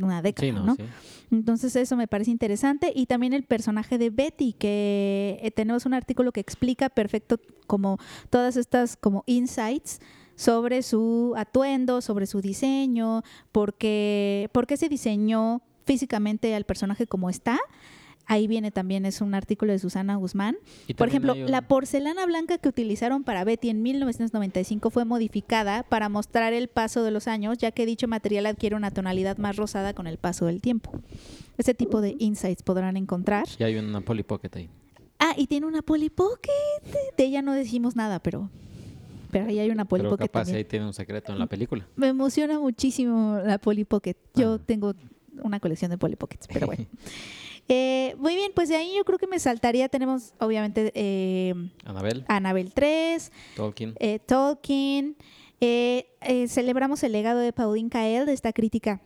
una década, Sí, no, ¿no? sí. Entonces eso me parece interesante y también el personaje de Betty que eh, tenemos un artículo que explica perfecto como todas estas como insights sobre su atuendo, sobre su diseño, porque por qué se diseñó físicamente al personaje como está. Ahí viene también, es un artículo de Susana Guzmán. Por ejemplo, un- la porcelana blanca que utilizaron para Betty en 1995 fue modificada para mostrar el paso de los años, ya que dicho material adquiere una tonalidad más rosada con el paso del tiempo. Ese tipo de insights podrán encontrar. Y hay una Polly Pocket ahí. Ah, y tiene una Polly Pocket. De ella no decimos nada, pero, pero ahí hay una Polly Pero Pocket capaz también. ahí tiene un secreto en la película. Me emociona muchísimo la Polly Pocket. Yo Ah. tengo una colección de Polly Pockets, pero bueno. Eh, muy bien, pues de ahí yo creo que me saltaría. Tenemos, obviamente, eh, Anabel, Annabelle 3, Tolkien. eh, Tolkien. Eh, eh, celebramos el legado de Pauline Kael, de esta crítica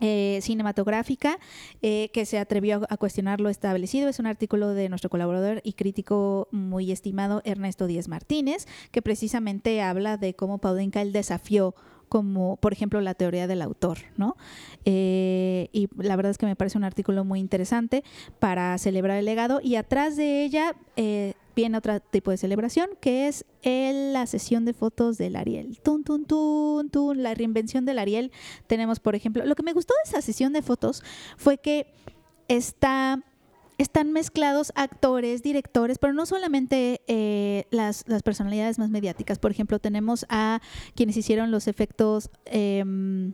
eh, cinematográfica eh, que se atrevió a, cuestionar lo establecido. Es un artículo de nuestro colaborador y crítico muy estimado Ernesto Díez Martínez, que precisamente habla de cómo Pauline Kael desafió como por ejemplo la teoría del autor, ¿no? Eh, y la verdad es que me parece un artículo muy interesante para celebrar el legado y atrás de ella viene otro tipo de celebración que es la sesión de fotos del Ariel. Tun, tun, tun, tun, la reinvención del Ariel. Tenemos, por ejemplo, lo que me gustó de esa sesión de fotos fue que está están mezclados actores, directores, pero no solamente eh, las, las personalidades más mediáticas. Por ejemplo, tenemos a quienes hicieron los efectos em,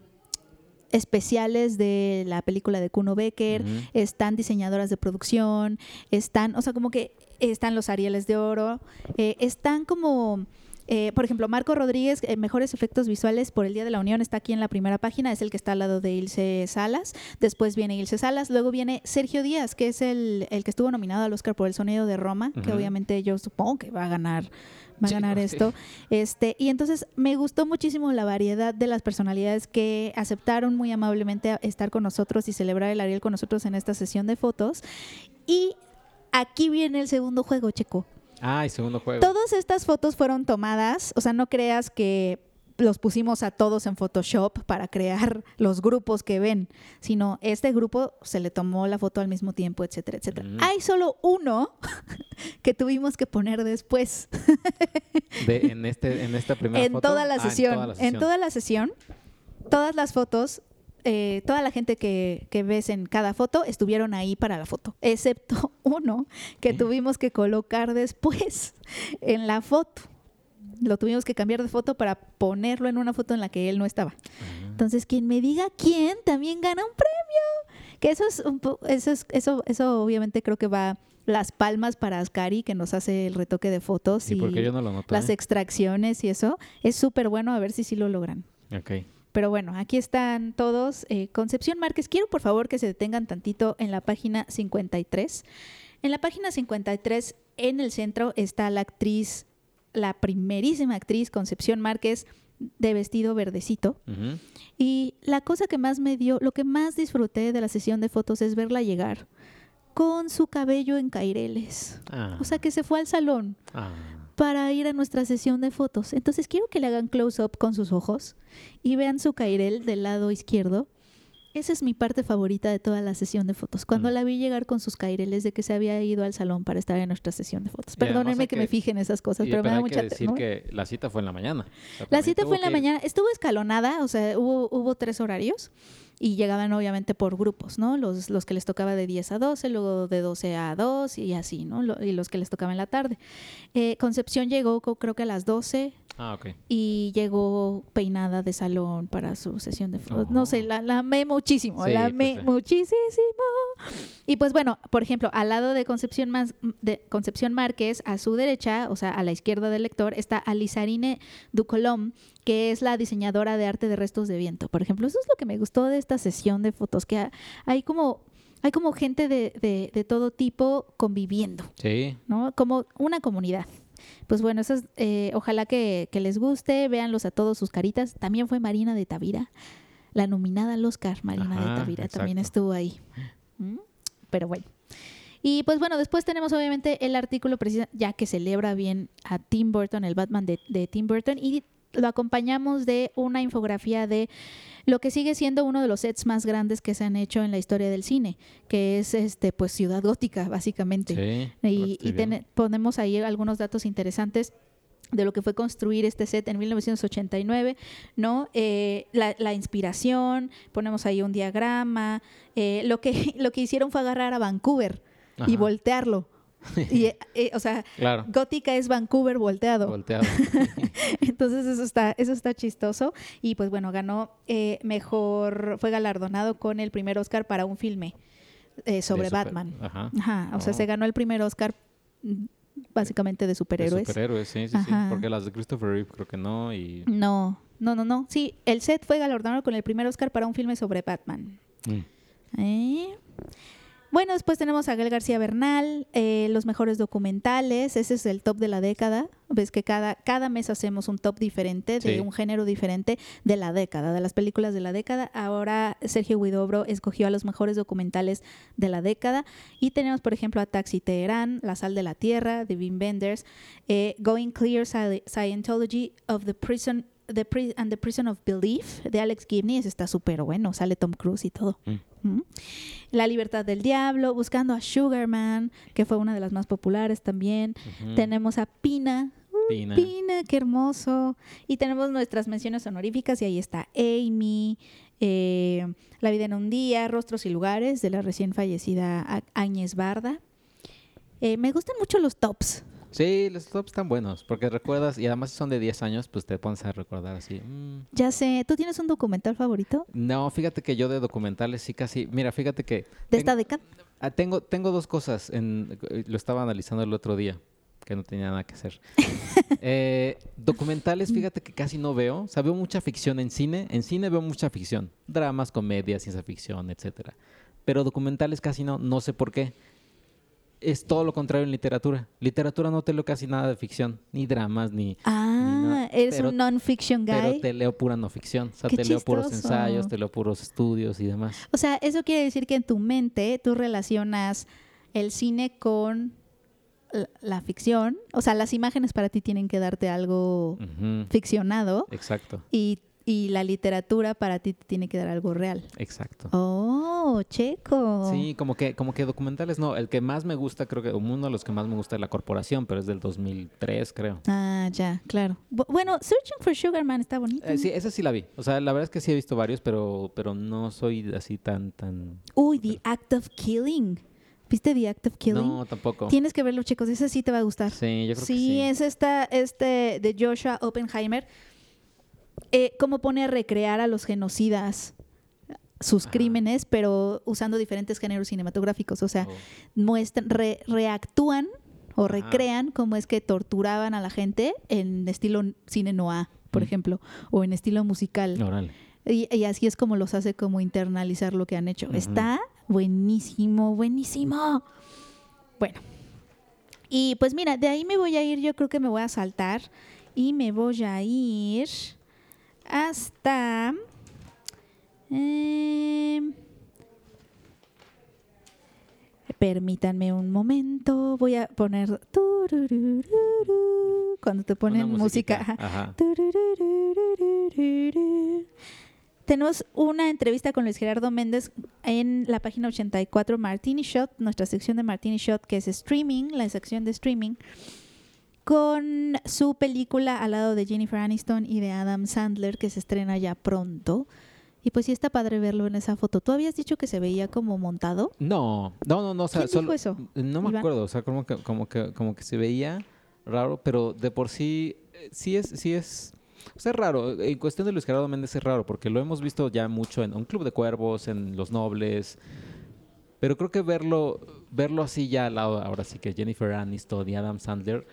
especiales de la película de Kuno Becker, están diseñadoras de producción, están, o sea, como que están los Arieles de Oro, eh, están como, eh, por ejemplo, Marco Rodríguez, eh, Mejores Efectos Visuales por el Día de la Unión, está aquí en la primera página, es el que está al lado de Ilse Salas, después viene Ilse Salas, luego viene Sergio Díaz, que es el, el que estuvo nominado al Oscar por El Sonido de Roma, que obviamente yo supongo que va a ganar. Va a ganar esto. Este, y entonces me gustó muchísimo la variedad de las personalidades que aceptaron muy amablemente estar con nosotros y celebrar el Ariel con nosotros en esta sesión de fotos. Y aquí viene el segundo juego, Checo. Ah, y segundo juego. Todas estas fotos fueron tomadas, o sea, no creas que los pusimos a todos en Photoshop para crear los grupos que ven, sino este grupo se le tomó la foto al mismo tiempo, etcétera, etcétera. Mm. Hay solo uno que tuvimos que poner después De- en, este, en esta primera en foto. toda la Ah, sesión. en toda la En sesión. toda la sesión, todas las fotos, eh, toda la gente que, que ves en cada foto estuvieron ahí para la foto, excepto uno que ¿Eh? tuvimos que colocar después en la foto. Lo tuvimos que cambiar de foto para ponerlo en una foto en la que él no estaba. Ah. Entonces, quien me diga quién también gana un premio. Que eso es un po- eso es, eso, eso obviamente creo que va las palmas para Ascari, que nos hace el retoque de fotos Sí, y porque yo no lo noté. las extracciones y eso. Es súper bueno, a ver si sí lo logran. Ok. Pero bueno, aquí están todos. Eh, Concepción Márquez, quiero por favor que se detengan tantito en la página 53. En la página 53, en el centro, está la actriz, la primerísima actriz Concepción Márquez de vestido verdecito. Y la cosa que más me dio, lo que más disfruté de la sesión de fotos es verla llegar con su cabello en caireles. Ah. O sea, que se fue al salón Ah. para ir a nuestra sesión de fotos. Entonces quiero que le hagan close-up con sus ojos y vean su cairel del lado izquierdo. Esa es mi parte favorita de toda la sesión de fotos. Cuando Mm. la vi llegar con sus caireles de que se había ido al salón para estar en nuestra sesión de fotos. Perdónenme que, que- me fije en esas cosas, Y- pero me da hay mucha que decir que la cita fue en la mañana. O sea, La cita fue en la ir- mañana, estuvo escalonada, o sea, hubo, hubo tres horarios y llegaban obviamente por grupos, ¿no? Los, los que les tocaba de 10 a 12, luego de 12 a 2 y así, ¿no? Lo- y los que les tocaba en la tarde. Eh, Concepción llegó creo que a las 12 Ah, ok. y llegó peinada de salón para su sesión de fotos. No sé, la, la amé muchísimo, Sí, la pues amé sí. muchísimo. Y pues bueno, por ejemplo, al lado de Concepción, más, de Concepción Márquez, a su derecha, o sea, a la izquierda del lector, está Alizarine Ducolom, que es la diseñadora de arte de restos de viento. Por ejemplo, eso es lo que me gustó de esta sesión de fotos, que ha- hay como... Hay como gente de, de- de todo tipo conviviendo. Sí. ¿no? Como una comunidad. Pues bueno, eso es, eh, ojalá que, que les guste, véanlos a todos sus caritas. También fue Marina de Tavira, la nominada al Oscar, Marina de Tavira, también estuvo ahí. ¿Mm? Pero bueno. Y pues bueno, después tenemos obviamente el artículo precisa, ya que celebra bien a Tim Burton, el Batman de, de Tim Burton, y lo acompañamos de una infografía de lo que sigue siendo uno de los sets más grandes que se han hecho en la historia del cine, que es este pues Ciudad Gótica, básicamente. Sí. Y, lo y ponemos ahí algunos datos interesantes de lo que fue construir este set en 1989, ¿no? Eh, la, la inspiración, ponemos ahí un diagrama, eh, lo, que, lo que hicieron fue agarrar a Vancouver y voltearlo. Y, eh, o sea, Claro. Gótica es Vancouver volteado. Volteado. Entonces eso está, eso está chistoso. Y pues bueno, ganó eh, mejor, fue galardonado con el primer Oscar para un filme eh, sobre super- Batman. Ajá. Ajá, o sea, Oh. se ganó el primer Oscar mm, básicamente de De superhéroes. superhéroes, sí, sí, sí. Porque las de Christopher Reeve creo que no. Y. No, no, no, no. Sí, el set fue galardonado con el primer Oscar para un filme sobre Batman. Mm. ¿Eh? Bueno, después tenemos a Gael García Bernal, eh, los mejores documentales, ese es el top de la década. Ves que cada, cada mes hacemos un top diferente, de Sí. un género diferente de la década, de las películas de la década. Ahora Sergio Huidobro escogió a los mejores documentales de la década. Y tenemos, por ejemplo, a Taxi Teherán, La Sal de la Tierra, de Wim Wenders, eh, Going Clear Sci- Scientology of the Prison the Pri- and the Prison of Belief de Alex Gibney, ese está súper bueno, sale Tom Cruise y todo. Mm. Mm. La Libertad del Diablo, Buscando a Sugarman, que fue una de las más populares también. Tenemos a Pina. Pina. Pina, qué hermoso. Y tenemos nuestras menciones honoríficas y ahí está Amy, eh, La vida en un día, Rostros y lugares de la recién fallecida Áñez Barda. Eh, me gustan mucho los tops. Sí, los tops están buenos. Porque recuerdas, y además si son de 10 años, pues te pones a recordar así. mm. Ya sé, ¿tú tienes un documental favorito No, fíjate que yo de documentales sí casi. Mira, fíjate que. de tengo- esta década? Ah, tengo, tengo dos cosas. En, eh, lo estaba analizando el otro día, que no tenía nada que hacer. Eh, documentales, fíjate que casi no veo. O sea, veo mucha ficción en cine. En cine veo mucha ficción. Dramas, comedias, ciencia ficción, etcétera. Pero documentales casi no. No sé por qué. Es todo lo contrario en literatura. Literatura no te leo casi nada de ficción. Ni dramas, ni... Ah, eres pero- un non-fiction guy. Pero te leo pura no ficción. O sea, Qué te leo puros ensayos, te leo puros estudios y demás. O sea, eso quiere decir que en tu mente tú relacionas el cine con la, la ficción. O sea, las imágenes para ti tienen que darte algo ficcionado Exacto, y, y la literatura para ti te tiene que dar algo real. exacto. Oh, checo. Sí, como que, como que documentales no. El que más me gusta, creo que uno de los que más me gusta es La Corporación, pero es del 2003, creo. Ah, ya, claro. Bu- Bueno, Searching for Sugar Man está bonito. Eh, sí, esa sí la vi. O sea, la verdad es que sí he visto varios, pero, pero no soy así tan, tan... Uy, The Act of Killing. ¿Viste The Act of Killing? No, tampoco. Tienes que verlo, chicos. Ese sí te va a gustar. Sí, yo creo sí, que sí. es esta, este de Joshua Oppenheimer. Eh, cómo pone a recrear a los genocidas sus Ajá. crímenes, pero usando diferentes géneros cinematográficos. O sea, Oh, muestran, re- reactúan o Ajá. recrean cómo es que torturaban a la gente en estilo cine noir, por Mm. ejemplo, o en estilo musical. Y, y así es como los hace como internalizar lo que han hecho. Está buenísimo, buenísimo. Bueno. Y pues mira, de ahí me voy a ir, yo creo que me voy a saltar y me voy a ir hasta... em, permítanme un momento, voy a poner... Cuando te ponen Una música. musiquita. ajá. Ajá. Tenemos una entrevista con Luis Gerardo Méndez en la página 84 Martini Shot, nuestra sección de Martini Shot, que es streaming, la sección de streaming, con su película al lado de Jennifer Aniston y de Adam Sandler, que se estrena ya pronto. Y pues sí está padre verlo en esa foto. ¿Tú habías dicho que se veía como montado? No, no, no, no. O sea, ¿Quién solo- dijo eso? No me Iván. acuerdo. O sea, como que, como que, como que se veía raro, pero de por sí, eh, sí es, sí es. O sea, es raro. En cuestión de Luis Gerardo Méndez es raro, porque lo hemos visto ya mucho en un club de cuervos, en Los Nobles. Pero creo que verlo, verlo así ya al lado, ahora sí que Jennifer Aniston y Adam Sandler.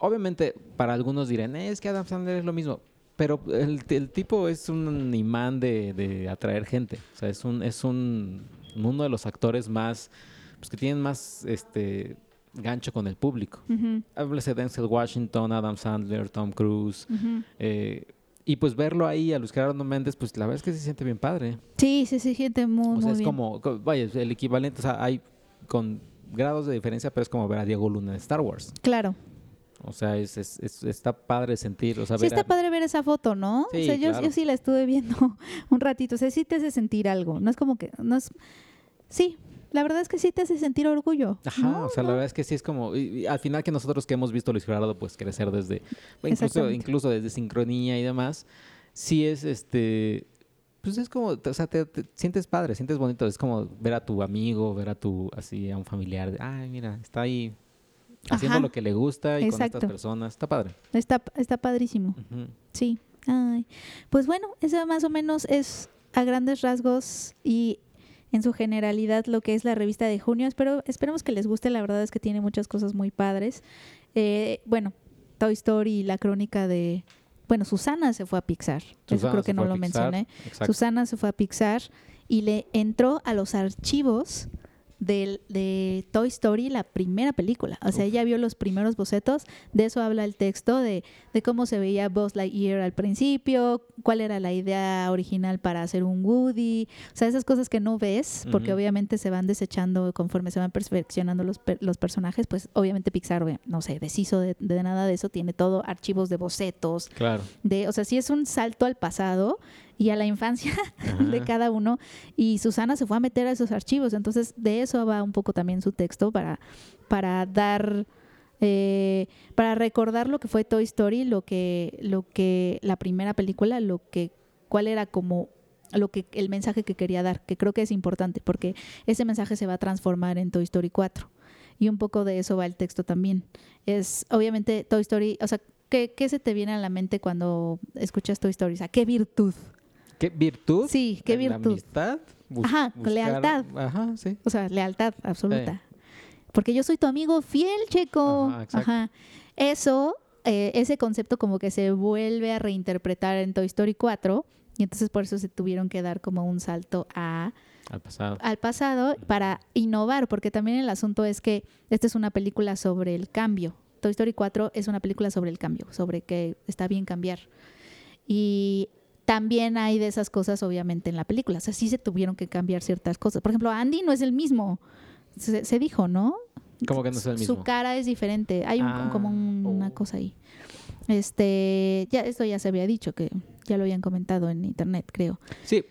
Obviamente, para algunos dirán, "Eh, es que Adam Sandler es lo mismo. Pero el, el tipo es un imán de, de atraer gente. O sea, es un, es un uno de los actores más, pues que tienen más este gancho con el público. Ujú, Háblese de Denzel Washington, Adam Sandler, Tom Cruise. eh, y pues verlo ahí a Luis Gerardo Méndez, pues la verdad es que se siente bien padre. Sí, sí, sí, gente muy, O sea, muy es bien. como, co- vaya, el equivalente, o sea, hay con grados de diferencia, pero es como ver a Diego Luna en Star Wars. Claro. O sea, es, es- es- está padre sentir, o sea, Sí ver está a- padre ver esa foto, ¿no? Sí, o sea, yo, claro. yo sí la estuve viendo un ratito. O sea, sí te hace sentir algo. No es como que... no es Sí, la verdad es que sí te hace sentir orgullo. Ajá, ¿no? o sea, la verdad es que sí es como, y- y al final que nosotros que hemos visto a Luis Gerardo pues crecer desde, incluso, incluso desde sincronía y demás, sí es este, pues es como, o sea, te, te sientes padre, sientes bonito, es como ver a tu amigo, ver a tu, así, a un familiar, ay, mira, está ahí haciendo Ajá. lo que le gusta y con estas personas, está padre. Está, está padrísimo. Sí. Ay. Pues bueno, eso más o menos es a grandes rasgos y en su generalidad lo que es la revista de junio. Espero, esperemos que les guste. La verdad es que tiene muchas cosas muy padres. Eh, bueno, Toy Story y la crónica de... Bueno, Susana se fue a Pixar. Eso creo que no lo Pixar, mencioné. Exacto. Susana se fue a Pixar y le entró a los archivos del, de Toy Story, la primera película. O sea, Uf. ella vio los primeros bocetos, de eso habla el texto, de, de cómo se veía Buzz Lightyear al principio, cuál era la idea original para hacer un Woody, o sea, esas cosas que no ves, porque obviamente se van desechando conforme se van perfeccionando los, los personajes, pues obviamente Pixar, no sé, deshizo de, de nada de eso, tiene todo archivos de bocetos, Claro. de, o sea, sí es un salto al pasado y a la infancia de cada uno. Y Susana se fue a meter a esos archivos. Entonces, de eso va un poco también su texto para, para dar, eh, para recordar lo que fue Toy Story, lo que, lo que, la primera película, lo que, cuál era como lo que el mensaje que quería dar, que creo que es importante, porque ese mensaje se va a transformar en Toy Story 4. Y un poco de eso va el texto también. Es obviamente Toy Story, o sea, ¿qué, qué se te viene a la mente cuando escuchas Toy Story? O sea, ¿qué virtud? ¿Qué virtud? Sí, ¿qué virtud? amistad. bus- Ajá, lealtad. Ajá, sí. O sea, lealtad absoluta. Porque yo soy tu amigo fiel, Checo. Ajá. Ajá. Eso, eh, ese concepto como que se vuelve a reinterpretar en Toy Story 4 y entonces por eso se tuvieron que dar como un salto a, Al pasado. al pasado para innovar, porque también el asunto es que esta es una película sobre el cambio. Toy Story 4 es una película sobre el cambio, sobre que está bien cambiar. Y también hay de esas cosas, obviamente, en la película. O sea, sí se tuvieron que cambiar ciertas cosas. Por ejemplo, Andy no es el mismo. Se, se dijo, ¿no? ¿Cómo que no es el mismo? Su cara es diferente. Hay un- Ah, como un- una oh. cosa ahí. Este, ya esto ya se había dicho que ya lo habían comentado en internet, creo. Sí,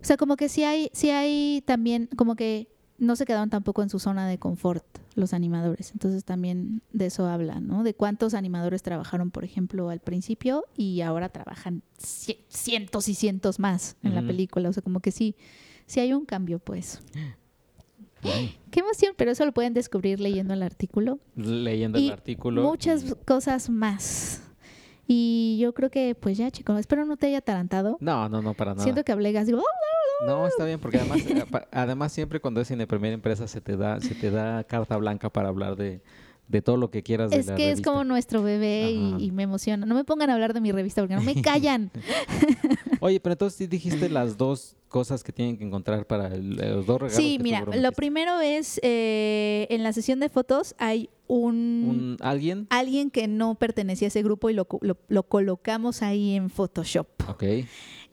O sea, como que sí hay, sí hay también, como que no se quedaron tampoco en su zona de confort los animadores. Entonces también de eso habla, ¿no? De cuántos animadores trabajaron, por ejemplo, al principio y ahora trabajan ci- cientos y cientos más en la película. O sea, como que sí, sí hay un cambio, pues. Qué emoción, pero eso lo pueden descubrir leyendo el artículo. leyendo Y el artículo. Muchas cosas más. Y yo creo que, pues ya, chicos, espero no te haya atarantado. No, no, no, para nada. Siento que hablé gas, digo, No, está bien, porque además, eh, además siempre cuando es cine primera empresa se te da, se te da carta blanca para hablar de, de todo lo que quieras de Es la que es revista. como nuestro bebé y, me emociona. No me pongan a hablar de mi revista porque no me callan. Oye, pero entonces sí dijiste las dos cosas que tienen que encontrar para el- los dos regalos. sí, mira, lo primero es eh, en la sesión de fotos hay un, Un, ¿Alguien? alguien que no pertenecía a ese grupo y lo, lo- lo colocamos ahí en Photoshop. Ok.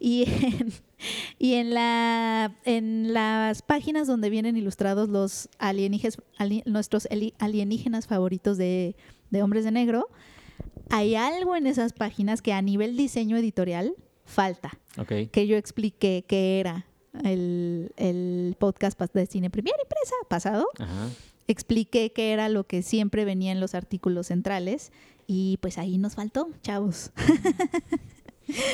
Y en, y en la en las páginas donde vienen ilustrados los alienígenas, nuestros eli- alienígenas favoritos de, de Hombres de Negro, hay algo en esas páginas que a nivel diseño editorial falta. Ok. Que yo expliqué que era el, el podcast de Cine Premier Impresa pasado. Ajá. Expliqué que era lo que siempre venía en los artículos centrales. Y pues ahí nos faltó, chavos.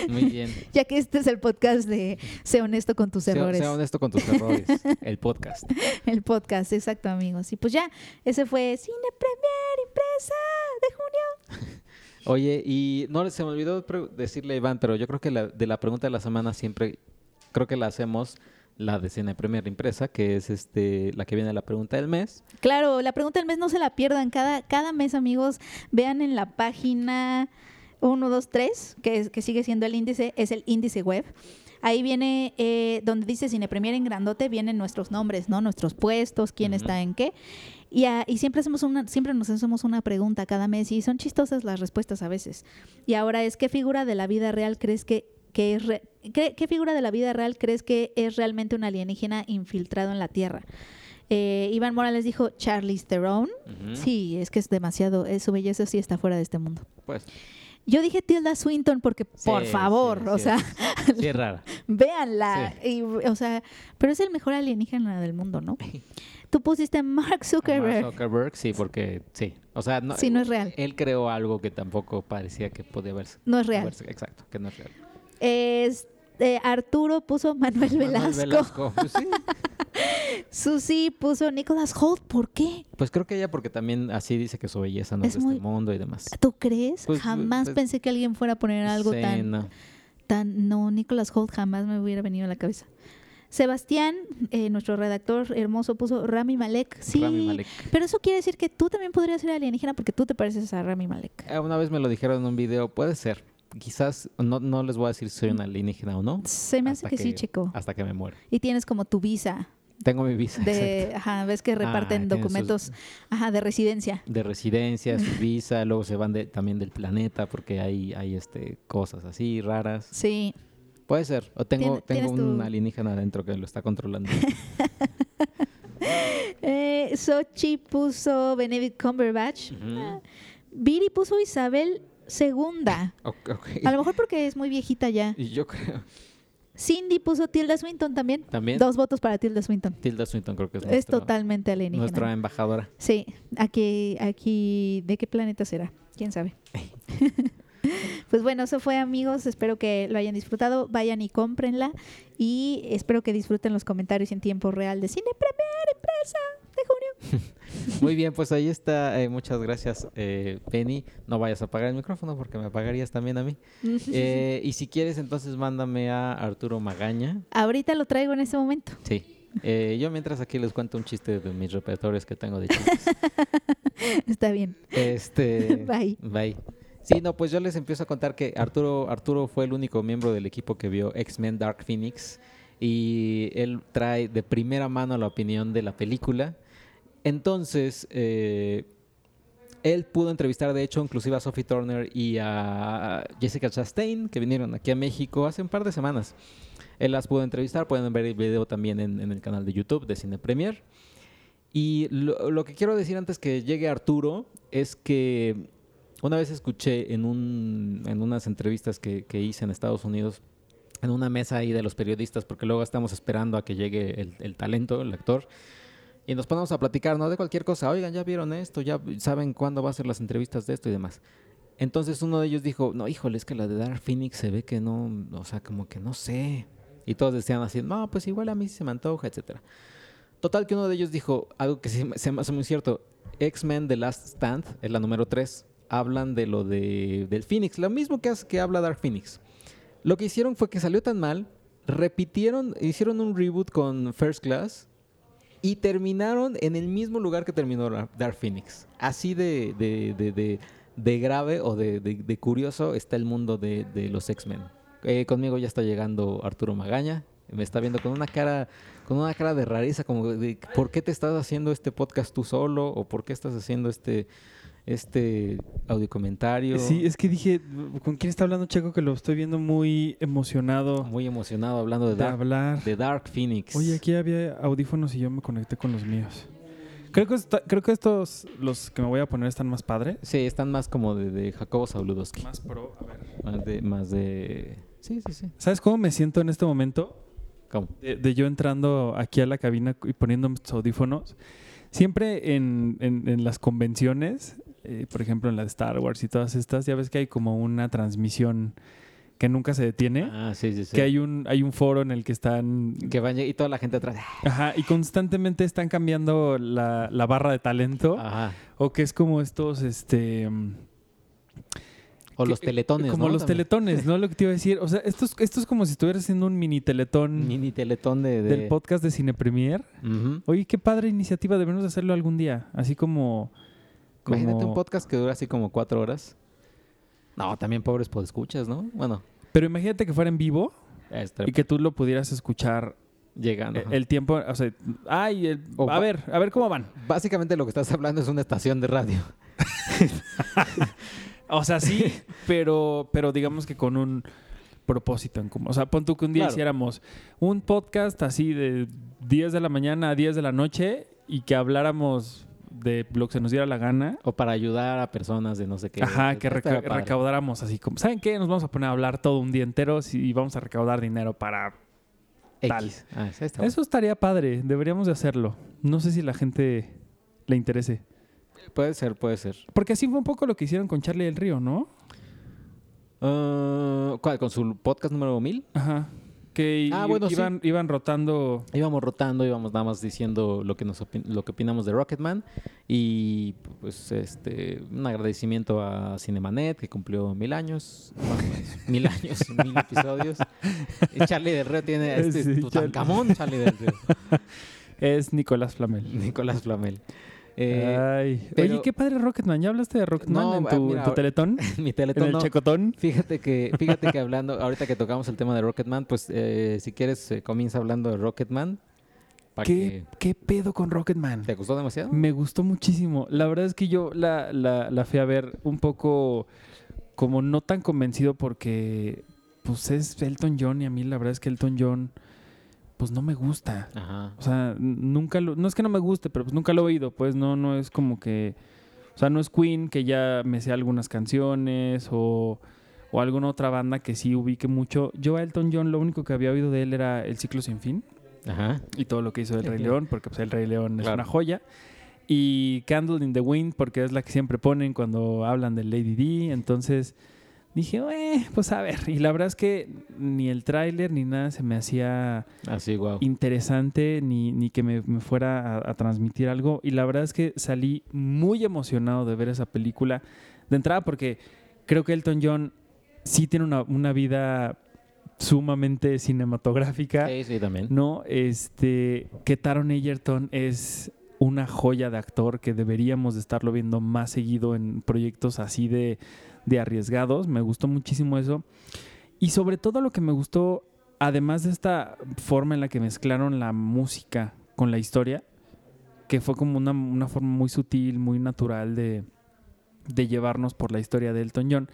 Muy bien. Ya que este es el podcast de Sé honesto con tus Sea, errores. sea honesto con tus errores. El podcast. El podcast, exacto, amigos. Y pues ya, ese fue Cine Premier Impresa de junio. Oye, y no se me olvidó decirle a Iván, pero yo creo que la, de la pregunta de la semana siempre creo que la hacemos la de Cine Premier Impresa, que es este la que viene la pregunta del mes. Claro, la pregunta del mes no se la pierdan. Cada, cada mes, amigos, vean en la página 1, 2, 3, que, es- que sigue siendo el índice, es el índice web. Ahí viene, eh, donde dice Cine Premier en grandote, vienen nuestros nombres, ¿no? Nuestros puestos, quién está en qué. Y, y siempre hacemos una, siempre nos hacemos una pregunta cada mes y son chistosas las respuestas a veces. Y ahora es, ¿qué figura de la vida real crees que, que es re- qué, qué figura de la vida real crees que es realmente un alienígena infiltrado en la Tierra? Eh, Iván Morales dijo Charlize Theron. Ujú. Sí, es que es demasiado, eh, su belleza sí está fuera de este mundo. Pues. Yo dije Tilda Swinton porque, por favor, sí, o sí, sea, es rara. véanla. Y, o sea, pero es el mejor alienígena del mundo, ¿no? Tú pusiste Mark Zuckerberg. Mark Zuckerberg, sí, porque sí. O sea, no, no es real. Él creó algo que tampoco parecía que podía verse. No es real. verse- Exacto, que no es real. Es, eh, Arturo puso Manuel Velasco. Manuel Velasco. Pues, sí. Susi puso Nicholas Holt. ¿Por qué? Pues creo que ella porque también así dice que su belleza no es, de muy- este mundo y demás. ¿Tú crees? Pues, jamás pues, pensé que alguien fuera a poner algo tan, no. tan... No, Nicholas Holt jamás me hubiera venido a la cabeza. Sebastián, eh, nuestro redactor hermoso, puso Rami Malek. Sí, Rami Malek. pero eso quiere decir que tú también podrías ser alienígena porque tú te pareces a Rami Malek. Eh, Una vez me lo dijeron en un video, puede ser. Quizás no, no les voy a decir si soy una alienígena o no. Se me hace que, sí, chico. Hasta que me muera. Y tienes como tu visa Tengo mi visa de, exacto. ajá, ves que reparten Ah, sus- documentos, ajá, de residencia. de residencia, su visa, luego se van de- también del planeta porque hay, hay este, cosas así raras. Sí. Puede ser. O tengo, tengo un tu- alienígena adentro que lo está controlando. Eh, Sochi puso Benedict Cumberbatch. Ujú. Viri puso Isabel segunda. A lo mejor porque es muy viejita ya. Y yo creo. Cindy puso Tilda Swinton también. También. Dos votos para Tilda Swinton. Tilda Swinton creo que es, Es nuestra- totalmente alienígena. nuestra embajadora. Sí, aquí, aquí, ¿de qué planeta será? ¿Quién sabe? pues bueno, eso fue amigos, espero que lo hayan disfrutado, vayan y cómprenla y espero que disfruten los comentarios en tiempo real de Cine Premier Empresa de junio. Muy bien, pues ahí está. eh, muchas gracias, eh, Penny. No vayas a apagar el micrófono porque me apagarías también a mí. Eh, y si quieres, entonces mándame a Arturo Magaña. Ahorita lo traigo en este momento. Sí. Eh, yo mientras aquí les cuento un chiste de mis repertorios que tengo de chistes. Está bien. Este, Bye. Bye. Sí, no, pues yo les empiezo a contar que Arturo, Arturo fue el único miembro del equipo que vio X-Men Dark Phoenix y él trae de primera mano la opinión de la película. Entonces, eh, él pudo entrevistar, de hecho, inclusive a Sophie Turner y a Jessica Chastain, que vinieron aquí a México hace un par de semanas. Él las pudo entrevistar, pueden ver el video también en, en el canal de YouTube de Cine Premier. Y lo, lo que quiero decir antes que llegue Arturo es que una vez escuché en, un, en unas entrevistas que, que hice en Estados Unidos, en una mesa ahí de los periodistas, porque luego estamos esperando a que llegue el, el talento, el actor, y nos ponemos a platicar, ¿no? De cualquier cosa. Oigan, ya vieron esto, ya saben cuándo va a ser las entrevistas de esto y demás. Entonces uno de ellos dijo, no, híjole, es que la de Dark Phoenix se ve que no, o sea, como que no sé. Y todos decían así, no, pues igual a mí se me antoja, etcétera. Total que uno de ellos dijo algo que se me hace muy cierto. X-Men The Last Stand, es la número 3, hablan de lo de, del Phoenix, lo mismo que, hace- que habla Dark Phoenix. Lo que hicieron fue que salió tan mal, repitieron, hicieron un reboot con First Class y terminaron en el mismo lugar que terminó Dar- Dark Phoenix. Así de, de, de- de- grave o de, curioso está el mundo de, de los X-Men. Eh, conmigo ya está llegando Arturo Magaña. Me está viendo con una cara, con una cara de rareza, como de ¿por qué te estás haciendo este podcast tú solo? ¿O por qué estás haciendo este, este audio comentario? Sí, es que dije, ¿con quién está hablando Checo? Que lo estoy viendo muy emocionado Muy emocionado hablando de de Dark, hablar. de Dark Phoenix. Oye, aquí había audífonos y yo me conecté con los míos. Creo que, creo que estos, los que me voy a poner, están más padres. Sí, están más como de, de Jacobo Sauludowski. Más pro. A ver. Más de, más de... Sí, sí, sí. ¿Sabes cómo me siento en este momento? ¿Cómo? De, de yo entrando aquí a la cabina y poniendo mis audífonos. Siempre en, en- en las convenciones, eh, por ejemplo en la de Star Wars y todas estas, ya ves que hay como una transmisión que nunca se detiene. Ah, sí, sí, sí. Que hay un, hay un foro en el que están Que van y toda la gente atrás. Ajá, y constantemente están cambiando la, la barra de talento. Ajá. O que es como estos, este... mm, O que- los teletones, Como ¿no? los También. teletones, ¿no? Lo que te iba a decir. O sea, esto es, esto es como si estuvieras haciendo un mini teletón Mini teletón de... de- del podcast de Cine Premier. Ujú. Oye, qué padre iniciativa, debemos de hacerlo algún día. Así como... como... Imagínate un podcast que dura así como cuatro horas. No, también pobres podescuchas, ¿no? Bueno, Pero imagínate que fuera en vivo y que tú lo pudieras escuchar llegando. eh, el tiempo, o sea, ay, el- O a ver, a ver cómo van. Básicamente lo que estás hablando es una estación de radio. O sea, sí, pero, pero digamos que con un propósito en común. O sea, pon tú que un día Claro. hiciéramos un podcast así de 10 de la mañana a 10 de la noche y que habláramos de lo que se nos diera la gana. O para ayudar a personas de no sé qué. Ajá, que reca- recaudáramos así como, ¿saben qué? Nos vamos a poner a hablar todo un día entero y vamos a recaudar dinero para... tal. X. Ah, está bueno. Eso estaría padre, deberíamos de hacerlo. No sé si la gente le interese. Puede ser, puede ser. Porque así fue un poco lo que hicieron con Charlie del Río, ¿no? Ah, ¿Cuál? ¿Con su podcast número 1000? Ajá. Que Ah, bueno, sí. iban, iban rotando Íbamos rotando, íbamos nada más diciendo lo que nos lo que opinamos de Rocketman y pues este un agradecimiento a Cinemanet que cumplió mil años, mil años, mil episodios. Charlie del Río tiene este Sí, Tutankamón, Charlie del Río, es Nicolás Flamel. Nicolás Flamel. Eh, Ay. pero- Oye, qué padre Rocketman. ¿Ya hablaste de Rocketman No, en, ah, tu, mira, en tu ahora- teletón? mi ¿En teletón el no. checotón? Fíjate que, fíjate que hablando, ahorita que tocamos el tema de Rocketman, pues eh, si quieres eh, comienza hablando de Rocketman. ¿Qué, ¿Qué pedo con Rocketman? te gustó demasiado. Me gustó muchísimo. La verdad es que yo la, la, la fui a ver un poco como no tan convencido porque pues es Elton John y a mí la verdad es que Elton John pues no me gusta. Ajá. O sea, nunca lo, no es que no me guste, pero pues nunca lo he oído, pues no, no es como que, o sea, no es Queen que ya me sé algunas canciones o, o alguna otra banda que sí ubique mucho. Yo a Elton John lo único que había oído de él era El ciclo sin fin Ajá. y todo lo que hizo del Rey. León, porque pues el Rey León es Claro. una joya. Y Candle in the Wind, porque es la que siempre ponen cuando hablan del Lady D. Entonces dije, eh, pues a ver. Y la verdad es que ni el tráiler ni nada se me hacía Así, wow. interesante ni, ni que me, me fuera a, a transmitir algo. Y la verdad es que salí muy emocionado de ver esa película. De entrada porque creo que Elton John sí tiene una, una vida sumamente cinematográfica. Sí, sí, también. No, este, que Taron Egerton es una joya de actor que deberíamos de estarlo viendo más seguido en proyectos así de, de arriesgados. Me gustó muchísimo eso. Y sobre todo lo que me gustó, además de esta forma en la que mezclaron la música con la historia, que fue como una, una forma muy sutil, muy natural de, de llevarnos por la historia de Elton John.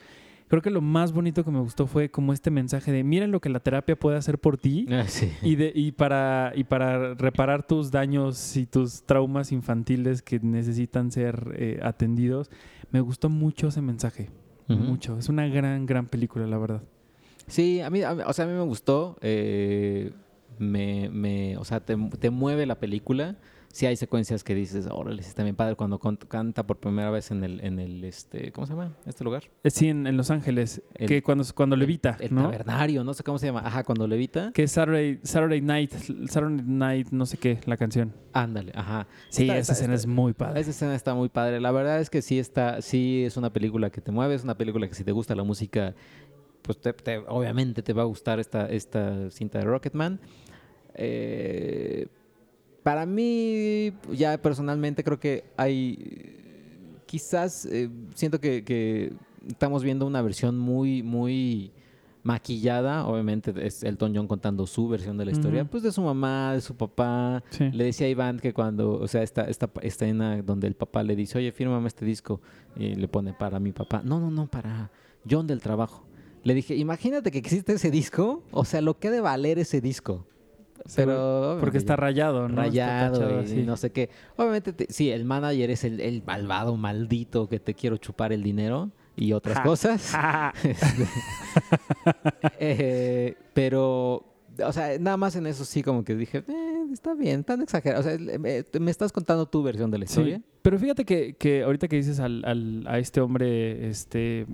Creo que lo más bonito que me gustó fue como este mensaje de miren lo que la terapia puede hacer por ti Ah, sí. y, de, y, para, y para reparar tus daños y tus traumas infantiles que necesitan ser eh, atendidos. Me gustó mucho ese mensaje. Mucho. Es una gran, gran película, la verdad. Sí, a mí, a o sea, a mí me gustó. eh, me, me, o sea, te, te mueve la película. Sí hay secuencias que dices, órale, sí está bien padre cuando canta por primera vez en el, en el, este, ¿cómo se llama? Este lugar. Eh, Sí, en, en Los Ángeles, El- que cuando, cuando levita, El ¿no? tabernario, no sé cómo se llama. Ajá, cuando levita. Que es Saturday, Saturday Night, Saturday Night, no sé qué, la canción. Ándale, ajá. Sí, Está- esa está- escena está- es muy padre. Esa escena está muy padre. La verdad es que sí está, sí es una película que te mueve, es una película que si te gusta la música, pues te- te- obviamente te va a gustar esta, esta cinta de Rocketman. Eh, para mí, ya personalmente creo que hay, quizás eh, siento que, que estamos viendo una versión muy, muy maquillada. Obviamente es Elton John contando su versión de la historia, pues de su mamá, de su papá. Sí. Le decía a Iván que cuando, o sea, esta, esta escena donde el papá le dice, oye, fírmame este disco, y le pone para mi papá. No, no, no, para John del trabajo. Le dije, imagínate que existe ese disco, o sea, lo que ha de valer ese disco. Pero Porque está rayado, ¿no? Está rayado tachado y no sé qué. Obviamente, te- sí, el manager es el, el malvado, maldito que te quiero chupar el dinero y otras Ja. cosas. Ja. Este, eh, pero, o sea, nada más en eso sí como que dije, "Eh, está bien, tan exagerado. O sea, me, me estás contando tu versión de la Sí, historia. pero fíjate que, que ahorita que dices al, al- a este hombre, este,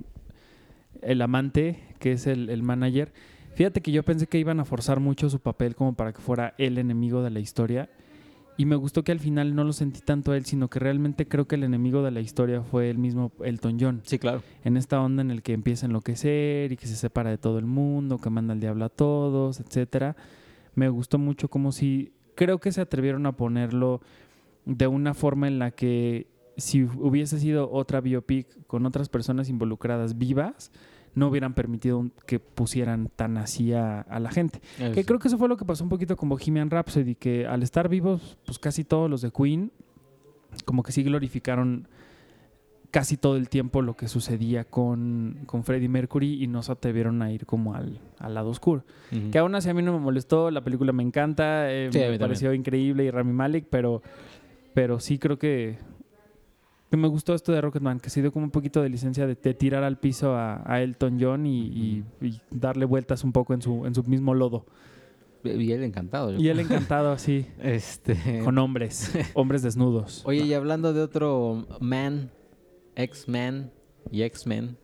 el amante, que es el, el manager, fíjate que yo pensé que iban a forzar mucho su papel como para que fuera el enemigo de la historia. Y me gustó que al final no lo sentí tanto a él, sino que realmente creo que el enemigo de la historia fue el mismo Elton John. Sí, claro. En esta onda en el que empieza a enloquecer y que se separa de todo el mundo, que manda al diablo a todos, etcétera. Me gustó mucho como si creo que se atrevieron a ponerlo de una forma en la que si hubiese sido otra biopic con otras personas involucradas vivas, no hubieran permitido un- que pusieran tan así a, a la gente. Que creo que eso fue lo que pasó un poquito con Bohemian Rhapsody, que al estar vivos, pues casi todos los de Queen, como que sí glorificaron casi todo el tiempo lo que sucedía con, con Freddie Mercury y no se atrevieron a ir como al, al lado oscuro. Que aún así a mí no me molestó, la película me encanta, eh, Sí, me pareció increíble y Rami Malek, pero, pero sí creo que, que me gustó esto de Rocketman, que se dio como un poquito de licencia de, de tirar al piso a, a Elton John y, y- y darle vueltas un poco en su, en su mismo lodo. Y él encantado. yo Y él encantado así, Este. con hombres, hombres desnudos. Oye, y hablando de otro man, X-Man y X-Men.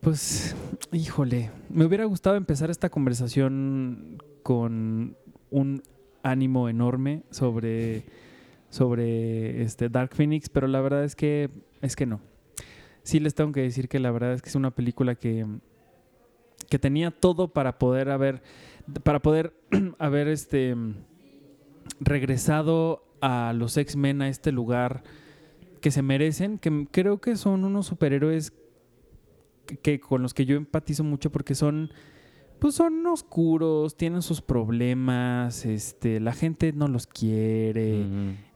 Pues, híjole, me hubiera gustado empezar esta conversación con un ánimo enorme sobre, sobre este Dark Phoenix, pero la verdad es que es que no. Sí les tengo que decir que la verdad es que es una película que, que tenía todo para poder haber, para poder haber este regresado a los X-Men a este lugar que se merecen, que creo que son unos superhéroes que, que con los que yo empatizo mucho porque son pues son oscuros, tienen sus problemas, este, la gente no los quiere.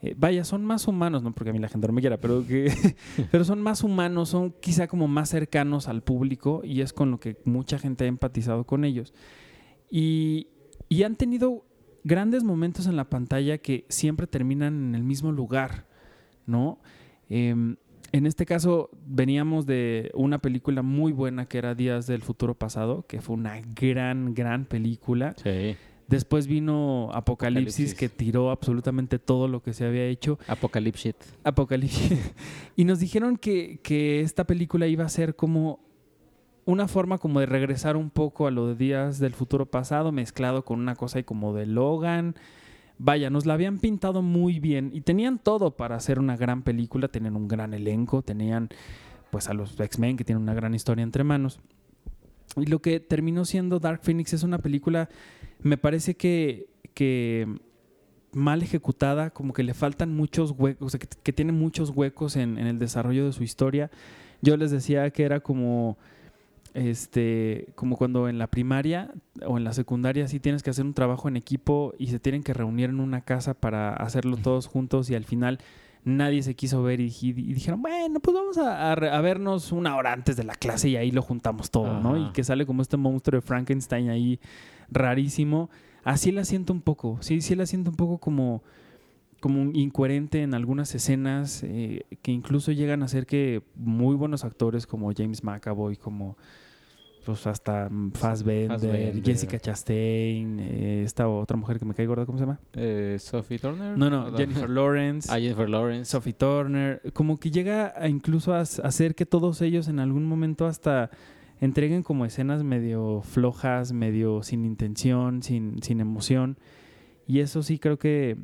Eh, vaya, son más humanos, no porque a mí la gente no me quiera, pero que pero son más humanos, son quizá como más cercanos al público y es con lo que mucha gente ha empatizado con ellos. Y, y han tenido grandes momentos en la pantalla que siempre terminan en el mismo lugar, ¿no? Em, en este caso veníamos de una película muy buena que era Días del Futuro Pasado, que fue una gran, gran película. Sí. Después vino Apocalipsis, Apocalipsis. que tiró absolutamente todo lo que se había hecho. Apocalypse shit. Apocalipsis. y nos dijeron que, que esta película iba a ser como una forma como de regresar un poco a lo de Días del Futuro Pasado, mezclado con una cosa ahí como de Logan. Vaya, nos la habían pintado muy bien y tenían todo para hacer una gran película, tenían un gran elenco, tenían pues a los X-Men que tienen una gran historia entre manos. Y lo que terminó siendo Dark Phoenix es una película, me parece que, mal ejecutada, como que le faltan muchos huecos, o sea, que, que tiene muchos huecos en el desarrollo de su historia. Yo les decía que era como este como cuando en la primaria o en la secundaria sí tienes que hacer un trabajo en equipo y se tienen que reunir en una casa para hacerlo todos juntos y al final nadie se quiso ver y, y dijeron, bueno, pues vamos a, a re- a vernos una hora antes de la clase y ahí lo juntamos todo, ¿no? Y que sale como este monstruo de Frankenstein ahí rarísimo. Así la siento un poco, sí, sí la siento un poco como, como un incoherente en algunas escenas eh, que incluso llegan a ser que muy buenos actores como James McAvoy, como pues hasta Fassbender. Jessica Chastain, eh, esta otra mujer que me cae gorda, ¿cómo se llama? Eh, Sophie Turner. No, no, ¿O Jennifer Lawrence. Ah, Jennifer Lawrence. Sophie Turner, como que llega a incluso a hacer que todos ellos en algún momento hasta entreguen como escenas medio flojas, medio sin intención, sin, sin emoción. Y eso sí creo que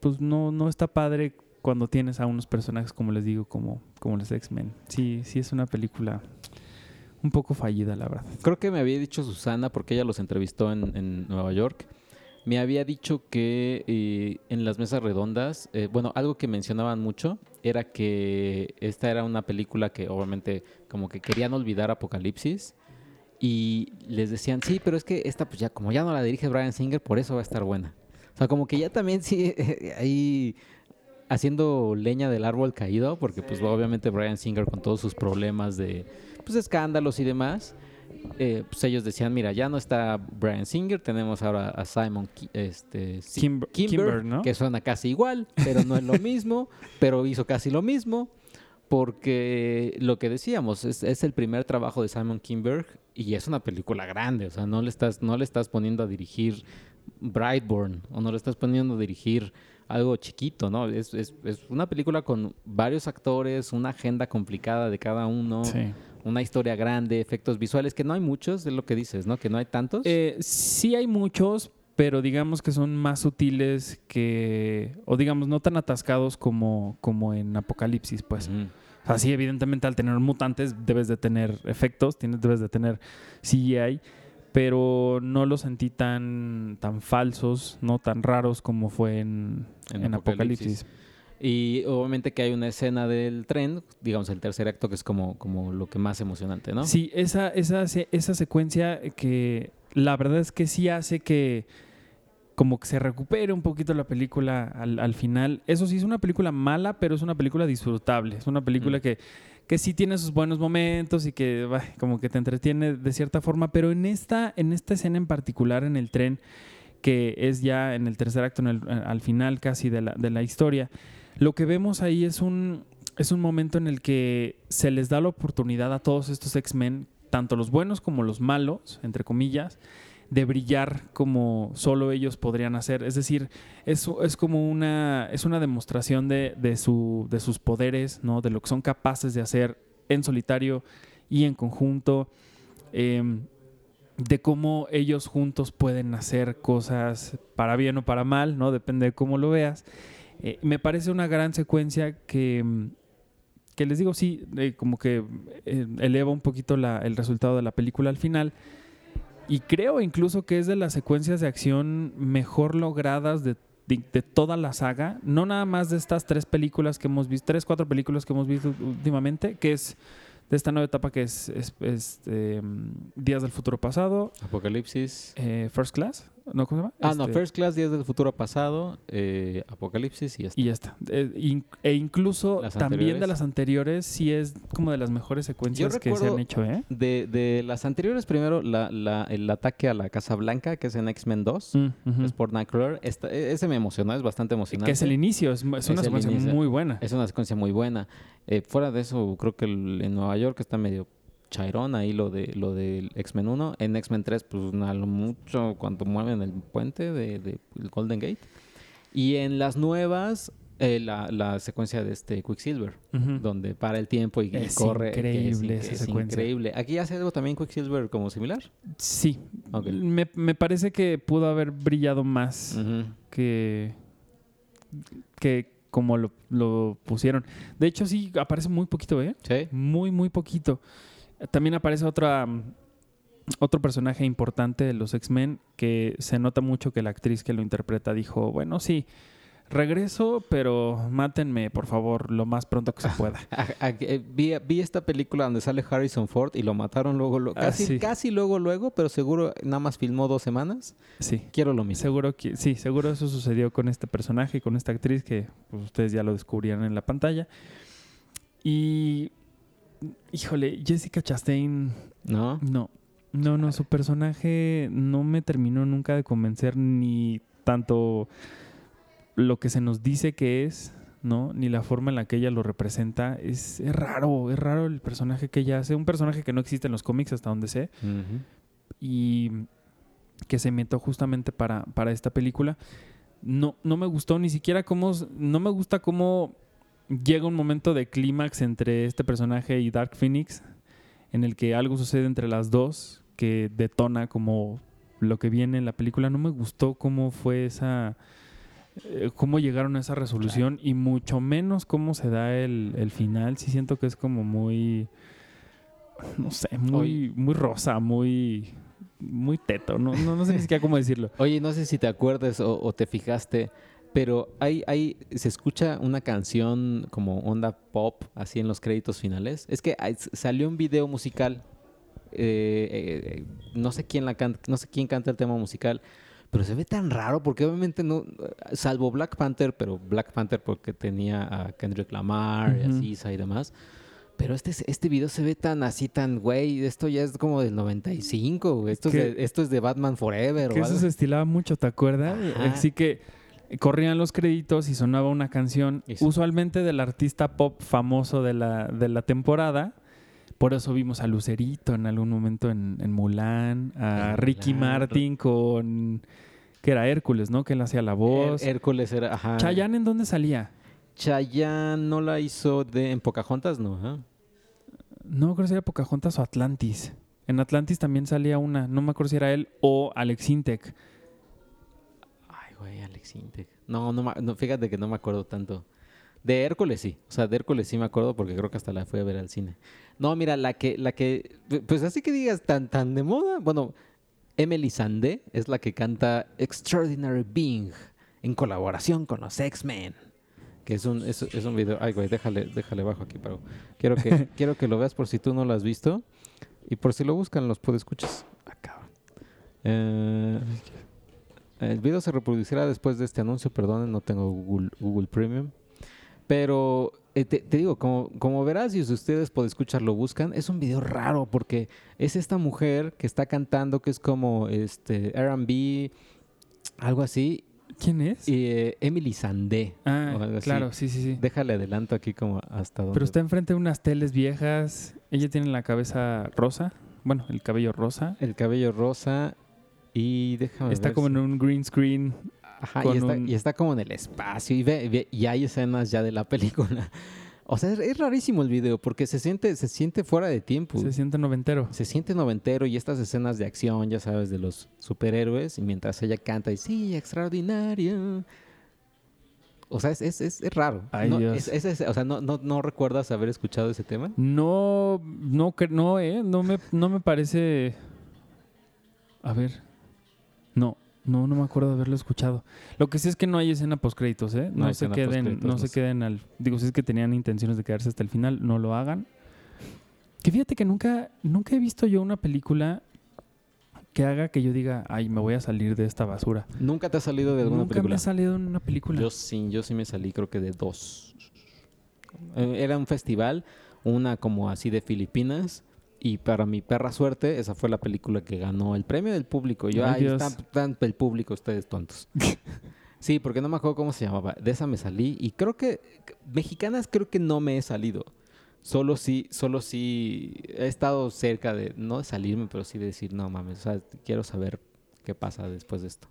pues no, no está padre cuando tienes a unos personajes, como les digo, como, como los X-Men. Sí, sí es una película un poco fallida, la verdad. Creo que me había dicho Susana, porque ella los entrevistó en, en Nueva York. Me había dicho que eh, en las mesas redondas, eh, bueno, algo que mencionaban mucho era que esta era una película que obviamente como que querían olvidar Apocalipsis y les decían, sí, pero es que esta pues ya como ya no la dirige Brian Singer, por eso va a estar buena. O sea, como que ya también sí, ahí haciendo leña del árbol caído, porque pues obviamente Brian Singer con todos sus problemas de pues escándalos y demás, eh, pues ellos decían, mira, ya no está Brian Singer, tenemos ahora a Simon Ki- este, Kimber- Kimber, ¿no? que suena casi igual, pero no es lo mismo, pero hizo casi lo mismo, porque lo que decíamos, es, es el primer trabajo de Simon Kimberg y es una película grande, o sea, no le estás, no le estás poniendo a dirigir Brightburn o no le estás poniendo a dirigir algo chiquito, ¿no? Es, es, es una película con varios actores, una agenda complicada de cada uno, Sí. Una historia grande, efectos visuales, que no hay muchos, es lo que dices, ¿no? Que no hay tantos. Eh, sí hay muchos, pero digamos que son más sutiles que, o digamos, no tan atascados como, como en Apocalipsis, pues. Ujú. O sea, sí, evidentemente al tener mutantes debes de tener efectos, tienes, debes de tener CGI, pero no los sentí tan, tan falsos, no tan raros como fue en, En en Apocalipsis. Apocalipsis. Y obviamente que hay una escena del tren, digamos el tercer acto, que es como, como lo que más emocionante, ¿no? Sí, esa, esa, esa secuencia que la verdad es que sí hace que como que se recupere un poquito la película al, al final. Eso sí, es una película mala, pero es una película disfrutable. Es una película Mm. que, que sí tiene sus buenos momentos y que bah, como que te entretiene de cierta forma, pero en esta, en esta escena en particular, en el tren, que es ya en el tercer acto, en el- al final casi de la, de la historia, lo que vemos ahí es un, es un momento en el que se les da la oportunidad a todos estos X-Men, tanto los buenos como los malos, entre comillas, de brillar como solo ellos podrían hacer. Es decir, es, es como una, es una demostración de, de, su, de sus poderes, ¿no? de lo que son capaces de hacer en solitario y en conjunto. em, de cómo ellos juntos pueden hacer cosas para bien o para mal, ¿no? Depende de cómo lo veas. Eh, me parece una gran secuencia que, mm, que les digo, sí, eh, como que eh, eleva un poquito la- el resultado de la película al final. Y creo incluso que es de las secuencias de acción mejor logradas de, de- de toda la saga. No nada más de estas tres películas que hemos visto, tres, cuatro películas que hemos visto últimamente, que es de esta nueva etapa que es, es- es, eh, Días del Futuro Pasado, Apocalipsis. First Class, ¿no? ¿Cómo se llama? Ah, no, Este, First Class, Días del Futuro Pasado, eh, Apocalipsis y ya está. Y ya está. Eh, in- e incluso Las también de las anteriores, sí es como de las mejores secuencias que se han hecho, ¿eh? De, de las anteriores, primero, la, la- el ataque a la Casa Blanca, que es en X-Men 2, Mm, es por Nightcrawler. Esta- e- ese me emocionó, es bastante emocionante. Que es el inicio, es, es una Es secuencia inicio. muy buena. Es una secuencia muy buena. Eh, fuera de eso, creo que el- en Nueva York está medio chairón ahí lo de lo del X-Men 1. En X-Men 3, pues a lo mucho cuando mueven el puente de, de el Golden Gate. Y en las nuevas, eh, la, la secuencia de este Quicksilver, Ujú. donde para el tiempo y, Es corre. increíble es, esa es secuencia. increíble. Aquí hace algo también Quicksilver como similar. Sí. Me, me parece que pudo haber brillado más que, que como lo, lo pusieron. De hecho, sí, aparece muy poquito, ¿eh? Sí. Muy, muy poquito. También aparece otra, otro personaje importante de los X-Men que se nota mucho que la actriz que lo interpreta dijo, bueno, sí, regreso, pero mátenme, por favor, lo más pronto que se pueda. Eh, vi, vi esta película donde sale Harrison Ford y lo mataron luego, Ah, casi, sí. casi luego, luego, pero seguro nada más filmó dos semanas. Sí. Quiero lo mismo. Seguro que sí, seguro eso sucedió con este personaje y con esta actriz que pues, ustedes ya lo descubrieron en la pantalla. Y híjole, Jessica Chastain ¿No? no, no, no, su personaje no me terminó nunca de convencer ni tanto lo que se nos dice que es, ¿no? Ni la forma en la que ella lo representa. Es, es raro, es raro el personaje que ella hace. Un personaje que no existe en los cómics hasta donde sé y que se inventó justamente para, para esta película. No, no me gustó ni siquiera cómo, no me gusta cómo llega un momento de clímax entre este personaje y Dark Phoenix, en el que algo sucede entre las dos que detona como lo que viene en la película. No me gustó cómo fue esa, eh, cómo llegaron a esa resolución y mucho menos cómo se da el, el final. Sí siento que es como muy, no sé, muy, muy rosa, muy, muy teto. No, no, no sé ni siquiera cómo decirlo. Oye, no sé si te acuerdas o, o te fijaste, pero hay, hay, se escucha una canción como onda pop, así en los créditos finales. Es que hay- salió un video musical. eh, eh, no sé quién la canta, no sé quién canta el tema musical, pero se ve tan raro porque obviamente no, salvo Black Panther, pero Black Panther porque tenía a Kendrick Lamar, y a Ujú. SZA y demás. Pero este, este video se ve tan así, tan güey. Esto ya es como del 95, güey. Esto, es de, esto es de Batman Forever. Que o eso algo. se estilaba mucho, ¿te acuerdas? Ajá. Así que corrían los créditos y sonaba una canción, usualmente del artista pop famoso de la, de la temporada. Por eso vimos a Lucerito en algún momento en, en Mulan, a En Ricky Mulan. Martin con... que era Hércules, ¿no? Que él hacía la voz. Her- Hércules era. Ajá. Chayanne, ¿en dónde salía? Chayanne no la hizo de, en Pocahontas, no. ajá. No me acuerdo si era Pocahontas o Atlantis. En Atlantis también salía una, no me acuerdo si era él o Alex Intec. Ay, güey, Alex Intec. No, no, no, fíjate que no me acuerdo tanto. De Hércules sí. O sea, de Hércules sí me acuerdo porque creo que hasta la fui a ver al cine. No, mira, la que, la que, pues así que digas tan, tan de moda. Bueno, Emily Sandé es la que canta Extraordinary Being en colaboración con los X-Men. Que es un, es, es un video. Ay, güey, déjale, déjale bajo aquí, pero quiero que, quiero que lo veas por si tú no lo has visto. Y por si lo buscan, los puedes escuchas. Ah, cabrón. Eh, el video se reproducirá después de este anuncio, perdón, no tengo Google, Google Premium. Pero eh, te, te digo, como, como verás, si ustedes por escuchar lo buscan, es un video raro porque es esta mujer que está cantando que es como este R&B, algo así, ¿Quién es? y eh, Emily Sandé. ah, claro, sí, sí, sí. Déjale adelanto aquí como hasta donde. Pero está enfrente de unas teles viejas. Ella tiene la cabeza rosa. Bueno, el cabello rosa. El cabello rosa y déjame Está ver como si- en un green screen. Ajá, y está, un- y está como en el espacio y, ve, ve- y hay escenas ya de la película. O sea, es, rarísimo el video porque se siente, se siente fuera de tiempo. Se siente noventero. Se siente noventero y estas escenas de acción, ya sabes, de los superhéroes, y mientras ella canta y sí, extraordinario. O sea, es, es, es- es raro. Ay, no, Dios. es- o sea, ¿no, no, ¿no recuerdas haber escuchado ese tema? No, no, no, eh. No me, no me parece. A ver. No, no, me acuerdo de haberlo escuchado. Lo que sí es que no hay escena post créditos, eh. No No, hay se escena queden, postcréditos, no no se sé. queden al. Digo, si es que tenían intenciones de quedarse hasta el final, no lo hagan. Que fíjate que nunca, nunca he visto yo una película que haga que yo diga, ay, me voy a salir de esta basura. ¿Nunca te ha salido de alguna Nunca me película? he salido en una película. Yo sí, yo sí me salí, creo que de dos. Eh, Era un festival, una como así de Filipinas, y para mi perra suerte, esa fue la película que ganó el premio del público. Yo, están, están el público, ustedes tontos. sí, porque no me acuerdo cómo se llamaba. De esa me salí, y creo que, mexicanas creo que no me he salido. Solo sí, solo sí he estado cerca de, no de salirme, pero sí de decir, no mames, o sea, quiero saber qué pasa después de esto.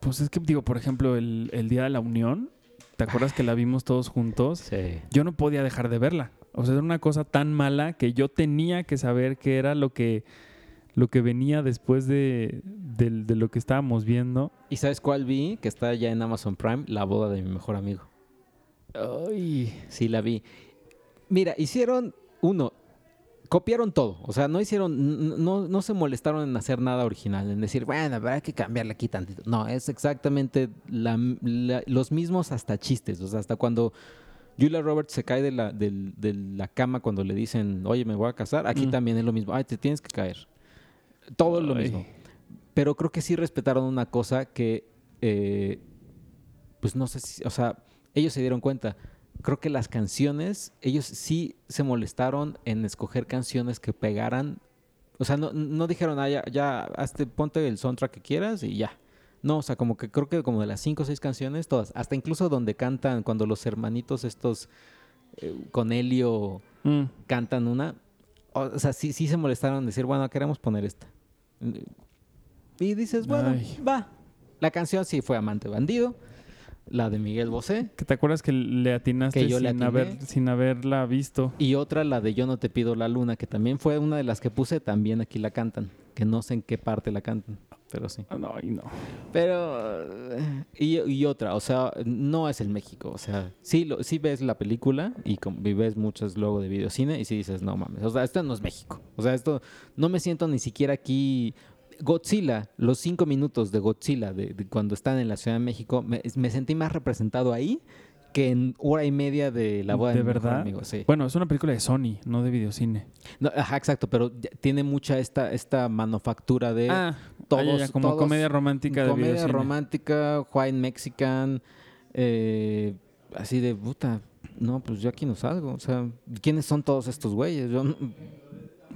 Pues es que, digo, por ejemplo, el, el Día de la Unión, ¿te acuerdas que la vimos todos juntos? Sí. yo no podía dejar de verla. O sea, era una cosa tan mala que yo tenía que saber qué era lo que, lo que venía después de, de lo que estábamos viendo. ¿Y sabes cuál vi? Que está ya en Amazon Prime, La boda de mi mejor amigo. Ay, Sí, la vi. Mira, hicieron uno, copiaron todo. O sea, no hicieron, no, no se molestaron en hacer nada original, en decir, bueno, habrá que cambiarle aquí tantito. No, es exactamente la- la- los mismos hasta chistes. O sea, hasta cuando Julia Roberts se cae de la, de la cama cuando le dicen, oye, me voy a casar, aquí Mm. también es lo mismo. Ay, te tienes que caer. Todo es lo mismo. Pero creo que sí respetaron una cosa que, eh, pues no sé si, o sea, ellos se dieron cuenta. Creo que las canciones, ellos sí se molestaron en escoger canciones que pegaran. O sea, no, no dijeron, ah, ya, ya hazte, ponte el soundtrack que quieras y ya. No, o sea, como que creo que como de las cinco o seis canciones, todas, hasta incluso donde cantan, cuando los hermanitos estos eh, con Helio mm, cantan una, o, o sea, sí, sí se molestaron en decir, bueno, queremos poner esta. Y dices, bueno, Ay. va. La canción sí fue Amante Bandido, la de Miguel Bosé, que te acuerdas que le atinaste Que yo le sin, atiné. haber, sin haberla visto. y otra, la de Yo no te pido la luna, que también fue una de las que puse, también aquí la cantan, que no sé en qué parte la cantan, pero sí. Ah, No, y no. Pero, y, y otra, o sea, no es el México, o sea, sí, lo, sí ves la película y, com- y ves muchos luego de videocine y sí dices, no mames, o sea, esto no es México, o sea, esto no me siento ni siquiera aquí. Godzilla, los cinco minutos de Godzilla, de, de cuando están en la Ciudad de México, me, me sentí más representado ahí que en hora y media de la boda de, ¿De mi mejor verdad? amigo, sí. Bueno, es una película de Sony, no de videocine. No, ajá, exacto, pero tiene mucha esta, esta manufactura de ah, todos- ah, ya, como todos- comedia romántica de comedia videocine. romántica, white mexican, eh, así de puta. no, pues yo aquí no salgo. O sea, ¿quiénes son todos estos güeyes? Yo no-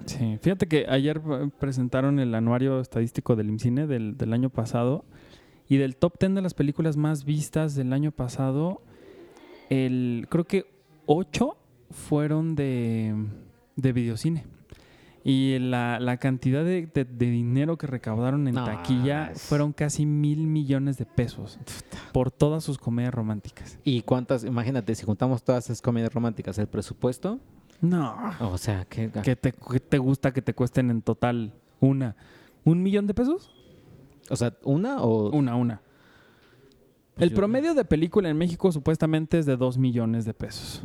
Sí, fíjate que ayer eh, presentaron el anuario estadístico del IMCINE del, del año pasado y del top 10 de las películas más vistas del año pasado, el, creo que 8 fueron de, de videocine. Y la, la cantidad de, de- de dinero que recaudaron en No, taquilla es- fueron casi mil millones de pesos por todas sus comedias románticas. ¿Y cuántas? Imagínate, si juntamos todas esas comedias románticas, el presupuesto. No. O sea, ¿qué, ¿Qué te, qué te gusta que te cuesten en total una? ¿Un millón de pesos? O sea, ¿una o...? Una, una. Pues El promedio de película en México supuestamente es de 2 millones de pesos.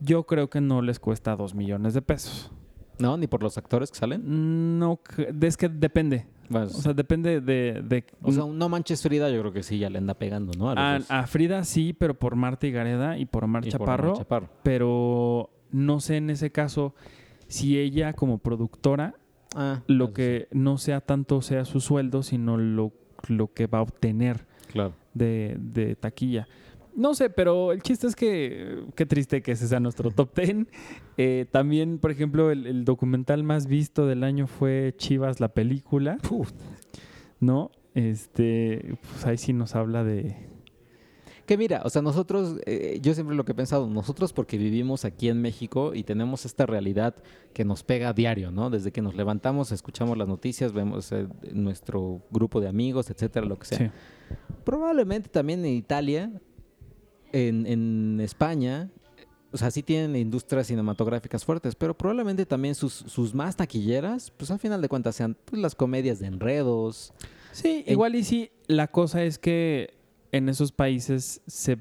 Yo creo que no les cuesta 2 millones de pesos. No, ni por los actores que salen. No, es que depende. Bueno, O sea, depende de... de- o sea, No Manches Frida yo creo que sí ya le anda pegando, ¿no? A los a, dos. a Frida sí, pero por Marta Gareda y por Omar Y por Chaparro. Omar Chaparro. Pero no sé en ese caso si ella como productora Ah, lo que no sea tanto sea su sueldo, sino lo, lo que va a obtener Claro. de, de taquilla. No sé, pero el chiste es que qué triste que ese sea nuestro top 10. Eh, también, por ejemplo, el, el documental más visto del año fue Chivas la película, ¿no? Este, pues ahí sí nos habla de... Que mira, o sea, nosotros, eh, yo siempre lo que he pensado, nosotros porque vivimos aquí en México y tenemos esta realidad que nos pega a diario, ¿no? Desde que nos levantamos, escuchamos las noticias, vemos eh, nuestro grupo de amigos, etcétera, lo que sea. Sí. Probablemente también en Italia, en, en España, o sea, sí tienen industrias cinematográficas fuertes, pero probablemente también sus, sus más taquilleras, pues al final de cuentas sean pues, las comedias de enredos. Sí, En- igual y sí, la cosa es que en esos países se,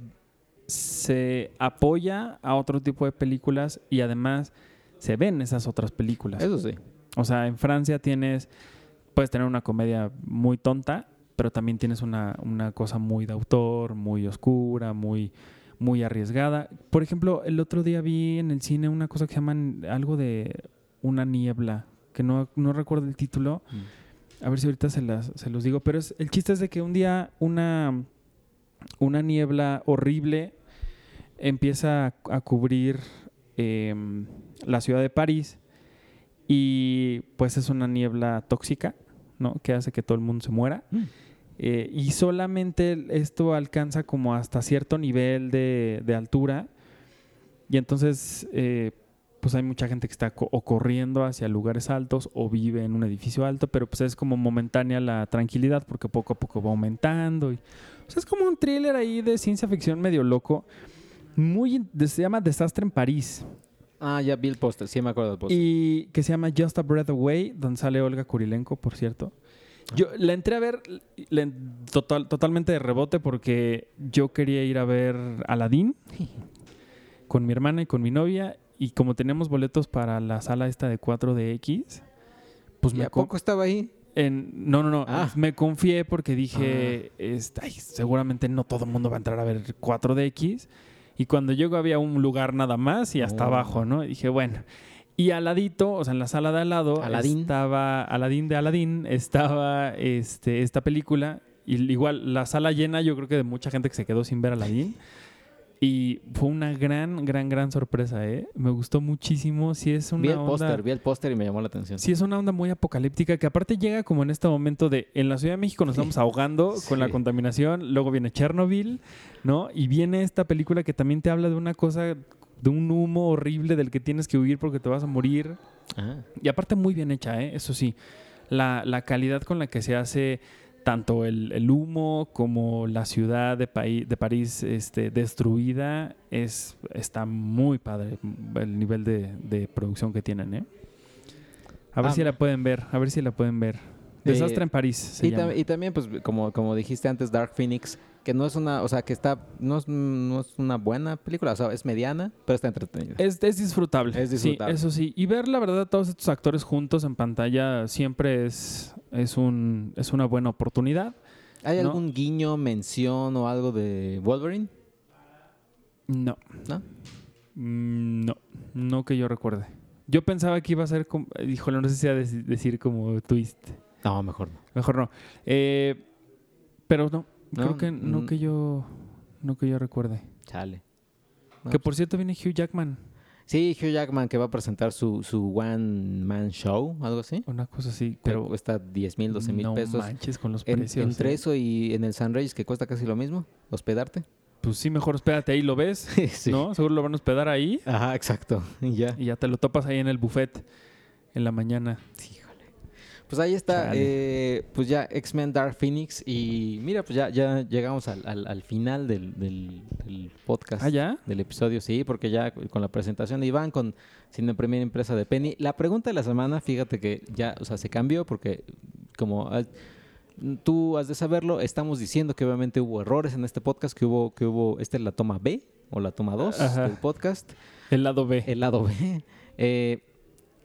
se apoya a otro tipo de películas y además se ven esas otras películas. Eso sí. O sea, en Francia tienes, puedes tener una comedia muy tonta, pero también tienes una, una cosa muy de autor, muy oscura, muy, muy arriesgada. Por ejemplo, el otro día vi en el cine una cosa que se llaman algo de una niebla, que no, no recuerdo el título. A ver si ahorita se, las, se los digo. Pero es, el chiste es de que un día una, una niebla horrible empieza a, a cubrir em, la ciudad de París y pues es una niebla tóxica, ¿no? Que hace que todo el mundo se muera. Mm. Eh, y solamente esto alcanza como hasta cierto nivel de, de altura. Y entonces, eh, pues hay mucha gente que está o corriendo hacia lugares altos o vive en un edificio alto, pero pues es como momentánea la tranquilidad porque poco a poco va aumentando. Y, es como un thriller ahí de ciencia ficción medio loco. Muy, se llama Desastre en París. Ah, ya vi el póster, sí me acuerdo del póster. Y que se llama Just a Breath Away, donde sale Olga Kurilenko, por cierto. Yo la entré a ver la total, totalmente de rebote porque yo quería ir a ver Aladdin con mi hermana y con mi novia. Y como teníamos boletos para la sala esta de 4DX, pues ¿Y me a co- poco estaba ahí? en- no, no, no. Ah. Me confié porque dije, este, ay, seguramente no todo el mundo va a entrar a ver 4DX. Y cuando llego había un lugar nada más y hasta Oh. abajo, ¿no? Y dije, bueno. Y al ladito, o sea, en la sala de al lado, estaba Aladín de Aladín, estaba este, esta película. Y igual, la sala llena, yo creo que de mucha gente que se quedó sin ver Aladín. Y fue una gran, gran, gran sorpresa, ¿eh? Me gustó muchísimo. Sí es una Vi el onda... póster, vi el póster y me llamó la atención. Sí, es una onda muy apocalíptica que aparte llega como en este momento de en la Ciudad de México nos estamos ahogando con la contaminación, luego viene Chernobyl, ¿no? Y viene esta película que también te habla de una cosa, de un humo horrible del que tienes que huir porque te vas a morir. Ah. Y aparte muy bien hecha, ¿eh? Eso sí, la, la calidad con la que se hace tanto el, el humo como la ciudad de, Paí- de París este, destruida es, está muy padre el nivel de, de producción que tienen, ¿eh? A ver Ah, si la pueden ver, a ver si la pueden ver. Desastre Eh, en París se Y, llama. tam- y también, pues, como, como dijiste antes, Dark Phoenix, que no es una, o sea, que está, no es, no es una buena película, o sea, es mediana, pero está entretenida. Es, es disfrutable. Es disfrutable. Sí, eso sí. Y ver, la verdad, a todos estos actores juntos en pantalla siempre es, es, un, es una buena oportunidad. ¿Hay ¿no? algún guiño, mención o algo de Wolverine? No. ¿No? Mm, No, no que yo recuerde. Yo pensaba que iba a ser como, híjole, no sé si iba a deci- decir como twist. No, mejor no. Mejor no. Eh, pero no, No, creo que no mm. que yo no que yo recuerde. Chale. No, Que pues, por cierto viene Hugh Jackman. Sí, Hugh Jackman que va a presentar su, su One Man Show, algo así. Una cosa así, Pero cuesta 10 mil, 12 mil no pesos. manches con los En- precios. entre ¿eh? eso y en el Sunrise, que cuesta casi lo mismo, hospedarte. Pues sí, mejor espérate ahí, lo ves, sí. ¿no? Seguro lo van a hospedar ahí Ajá, exacto. Y ya. y ya te lo topas ahí en el buffet en la mañana. Híjole. Pues ahí está, eh, pues ya X-Men Dark Phoenix y mira, pues ya, ya llegamos al, al- al final del, del- del podcast. ¿Ah, ya? Del episodio, sí, porque ya con la presentación de Iván, con Cine Primera Impresa de Penny. La pregunta de la semana, fíjate que ya, o sea, se cambió porque como tú has de saberlo, estamos diciendo que obviamente hubo errores en este podcast, que hubo, que hubo, esta es la toma B o la toma 2 Ajá. del podcast El lado B. el lado B. Eh,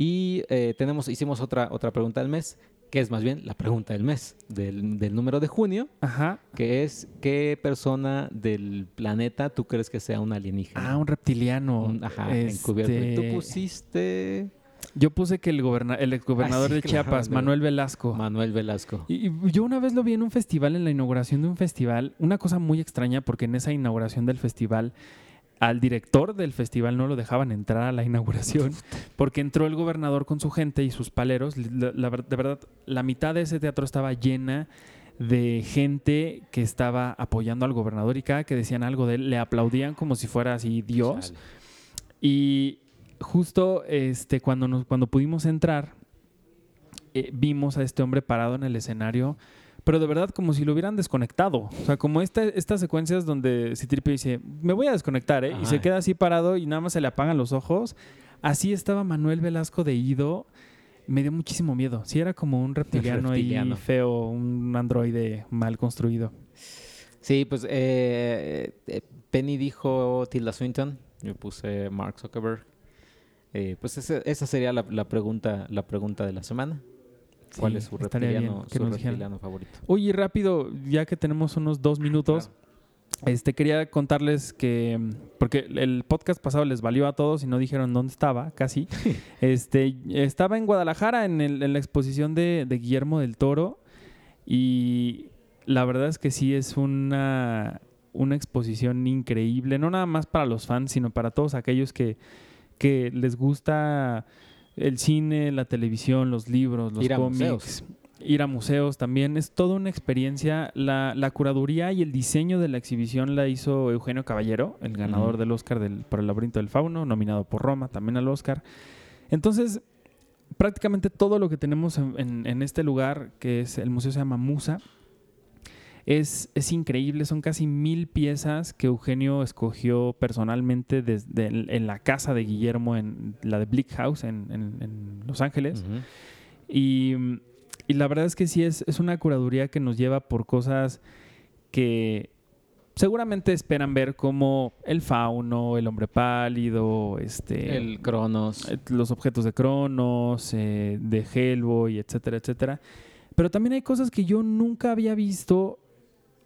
y eh, tenemos, hicimos otra, otra pregunta del mes, que es más bien la pregunta del mes, del, del número de junio, Ajá. que es ¿qué persona del planeta tú crees que sea un alienígena? Ah, un reptiliano. Un- ajá, encubierto. Y Tú Este, pusiste Yo puse que el, goberna el exgobernador Ah, sí, de claro, Chiapas, Manuel Velasco. Manuel Velasco. Y y yo una vez lo vi en un festival, en la inauguración de un festival, una cosa muy extraña porque en esa inauguración del festival al director del festival no lo dejaban entrar a la inauguración porque entró el gobernador con su gente y sus paleros. La- la ver- de verdad, la mitad de ese teatro estaba llena de gente que estaba apoyando al gobernador y cada que decían algo de él le aplaudían como si fuera así Dios. Chale. Y justo este, cuando, nos, cuando pudimos entrar, eh, vimos a este hombre parado en el escenario, pero de verdad como si lo hubieran desconectado. O sea, como esta, estas secuencias donde Citripio dice, me voy a desconectar, ¿eh? Y se queda así parado y nada más se le apagan los ojos. Así estaba Manuel Velasco de Ido. Me dio muchísimo miedo. Sí, era como un reptiliano, Reptiliano. ahí feo, un androide mal construido. Sí, pues eh, eh, Penny dijo Tilda Swinton, yo puse Mark Zuckerberg. Eh, pues esa sería la, la pregunta la pregunta de la semana. ¿Cuál Sí, es su reptiliano, su reptiliano favorito? Oye, rápido, ya que tenemos unos dos minutos, este quería contarles que, porque el podcast pasado les valió a todos y no dijeron dónde estaba, casi. este, estaba en Guadalajara en, el- en la exposición de, de Guillermo del Toro y la verdad es que sí es una, una exposición increíble, no nada más para los fans, sino para todos aquellos que, que les gusta el cine, la televisión, los libros, los Ir a cómics museos. ir a museos también. Es toda una experiencia. La, la curaduría y el diseño de la exhibición la hizo Eugenio Caballero, el ganador del Oscar del, por el laberinto del fauno, nominado por Roma también al Oscar. Entonces, prácticamente todo lo que tenemos en, en- en este lugar, que es el museo se llama Musa, es, es increíble. Son casi mil piezas que Eugenio escogió personalmente desde en, en la casa de Guillermo, en la de Bleak House en, en- en Los Ángeles. Y, y la verdad es que sí es, es una curaduría que nos lleva por cosas que seguramente esperan ver como el fauno, el hombre pálido, este, El Cronos. eh, los objetos de Cronos, eh, de Hellboy, etcétera, etcétera. Pero también hay cosas que yo nunca había visto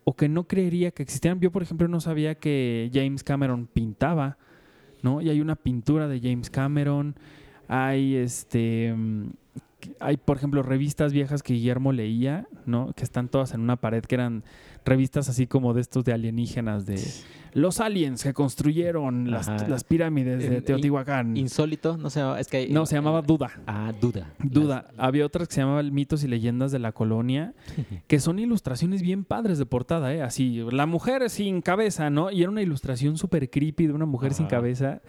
o que no creería que existieran. Yo, por ejemplo, no sabía que James Cameron pintaba, ¿no? Y hay una pintura de James Cameron. Hay este. mm, Hay, por ejemplo, revistas viejas que Guillermo leía, ¿no? Que están todas en una pared, que eran revistas así como de estos de alienígenas, de los aliens que construyeron las, pirámides de Teotihuacán. Insólito, no sé, es que hay- No, se llamaba Duda. Ah, Duda. Duda. Había otras que se llamaban Mitos y Leyendas de la Colonia, que son ilustraciones bien padres de portada, ¿eh? Así, la mujer sin cabeza, ¿no? Y era una ilustración súper creepy de una mujer sin cabeza.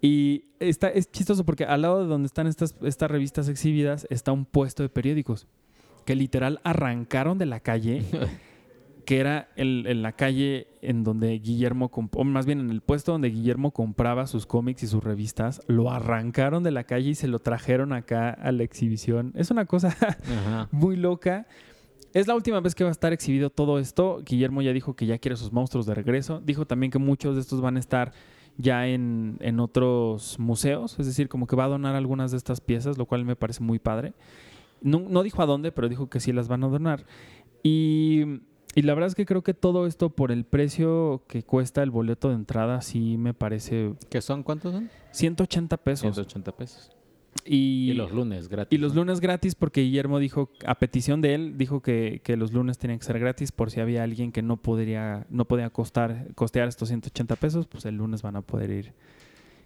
Y está, es chistoso porque al lado de donde están estas, estas revistas exhibidas está un puesto de periódicos que literal arrancaron de la calle, que era el- en la calle en donde Guillermo, o más bien en el puesto donde Guillermo compraba sus cómics y sus revistas, lo arrancaron de la calle y se lo trajeron acá a la exhibición. Es una cosa muy loca. Es la última vez que va a estar exhibido todo esto. Guillermo ya dijo que ya quiere sus monstruos de regreso. Dijo también que muchos de estos van a estar ya en, en otros museos. Es decir, como que va a donar algunas de estas piezas, lo cual me parece muy padre. No, no dijo a dónde, pero dijo que sí las van a donar. Y, y la verdad es que creo que todo esto por el precio que cuesta el boleto de entrada, sí me parece ¿Qué son? ¿Cuántos son? 180 pesos. 180 pesos. Y, Y los lunes gratis. y los ¿no? lunes gratis porque Guillermo dijo, a petición de él, dijo que, que los lunes tenían que ser gratis por si había alguien que no podría, no podía costar, costear estos 180 pesos, pues el lunes van a poder ir,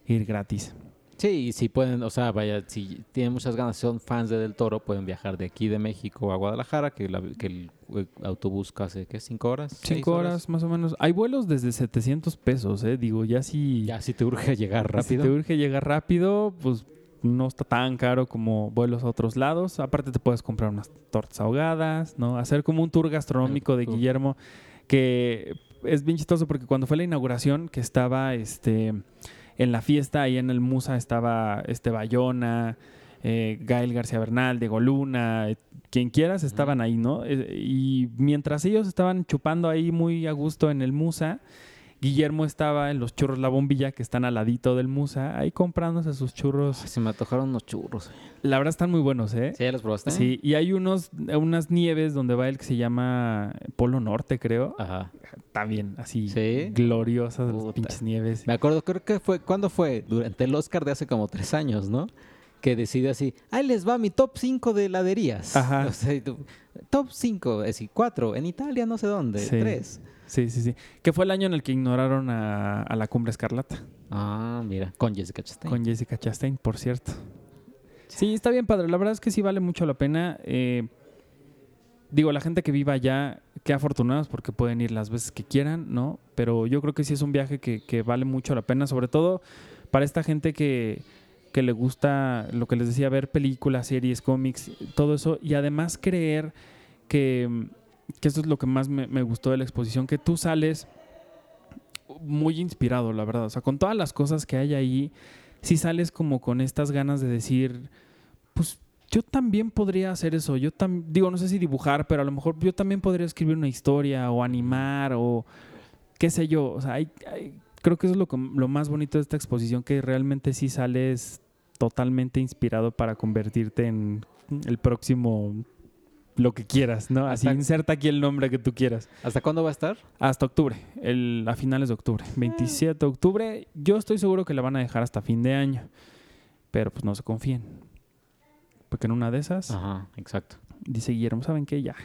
ir gratis. Sí, y si pueden, o sea, vaya, si tienen muchas ganas, son fans de Del Toro, pueden viajar de aquí de México a Guadalajara, que, la- que el, eh, autobús casi, ¿qué? ¿Cinco horas? ¿Seis Cinco horas más o menos. Hay vuelos desde 700 pesos, ¿eh? Digo, ya si, Ya, si te urge llegar si rápido. te urge llegar rápido, pues no está tan caro como vuelos a otros lados. Aparte te puedes comprar unas tortas ahogadas, ¿no? Hacer como un tour gastronómico de. Guillermo que es bien chistoso porque cuando fue la inauguración que estaba este en la fiesta ahí en el Musa estaba este Bayona, eh, Gael García Bernal, Diego Luna, eh, quien quieras estaban ahí, ¿no? Eh, y mientras ellos estaban chupando ahí muy a gusto en el Musa, Guillermo estaba en los churros La Bombilla, que están al ladito del Musa, ahí comprándose sus churros. Ay, se me antojaron unos churros. La verdad están muy buenos, ¿eh? ¿Sí, ya los probaste? Sí, y hay unos, unas nieves donde va el que se llama Polo Norte, creo. Ajá. También, así, ¿Sí? gloriosas las Puta. pinches nieves. Me acuerdo, creo que fue, ¿cuándo fue? Durante el Oscar de hace como tres años, ¿no? Que decide así, ahí les va mi top 5 de heladerías. Ajá. O sea, top 5, es decir, 4, en Italia no sé dónde, Sí. 3. Sí, sí, sí. Que fue el año en el que ignoraron a, a la Cumbre Escarlata, Ah, mira, con Jessica Chastain. con Jessica Chastain, por cierto. Sí, está bien padre. La verdad es que sí vale mucho la pena. Eh, digo, la gente que viva allá, qué afortunados porque pueden ir las veces que quieran, ¿no? Pero yo creo que sí es un viaje que, que vale mucho la pena, sobre todo para esta gente que, que le gusta, lo que les decía, ver películas, series, cómics, todo eso, y además creer que, que eso es lo que más me, gustó de la exposición, que tú sales muy inspirado, la verdad. O sea, con todas las cosas que hay ahí, sí sales como con estas ganas de decir, pues yo también podría hacer eso. Yo tam digo, no sé si dibujar, pero a lo mejor yo también podría escribir una historia o animar o qué sé yo. O sea, hay- creo que eso es lo, lo más bonito de esta exposición, que realmente sí sales totalmente inspirado para convertirte en el próximo lo que quieras, ¿no? Así Hasta- inserta aquí el nombre que tú quieras. ¿Hasta cuándo va a estar? Hasta octubre, el, a finales de octubre. 27 de octubre. Yo estoy seguro que la van a dejar hasta fin de año. Pero pues no se confíen. Porque en una de esas, Ajá, exacto. dice Guillermo, ¿saben qué? Ya.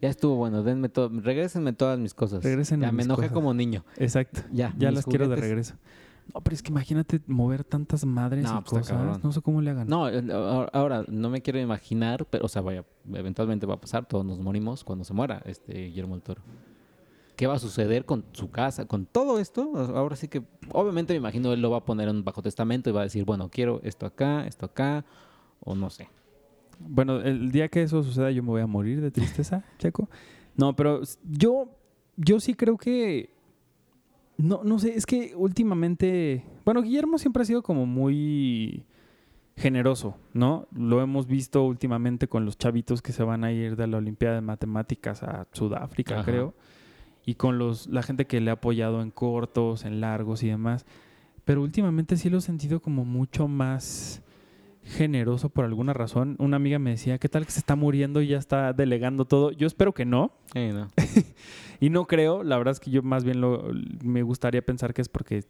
Ya estuvo bueno, denme todo, regrésenme todas mis cosas. Regrésenme ya me mis enojé cosas. como niño. Exacto. Ya, Ya mis las quiero de juguetes. regreso. No, pero es que imagínate mover tantas madres No, y pues, cosas. No sé cómo le hagan. No, ahora- no me quiero imaginar, pero o sea, vaya, eventualmente va a pasar, todos nos morimos cuando se muera este Guillermo del Toro. ¿Qué va a suceder con su casa, con todo esto? Ahora sí que, obviamente me imagino él lo va a poner en bajo testamento y va a decir, bueno, quiero esto acá, esto acá, o no sé. Bueno, el día que eso suceda yo me voy a morir de tristeza, Checo. No, pero yo, yo sí creo que... No, no sé, es que últimamente... Bueno, Guillermo siempre ha sido como muy generoso, ¿no? Lo hemos visto últimamente con los chavitos que se van a ir de la Olimpiada de Matemáticas a Sudáfrica, Ajá. creo. Y con los, la gente que le ha apoyado en cortos, en largos y demás. Pero últimamente sí lo he sentido como mucho más generoso por alguna razón. Una amiga me decía, ¿qué tal que se está muriendo y ya está delegando todo? Yo espero que no. Eh, no. Y no creo. La verdad es que yo más bien lo, me gustaría pensar que es porque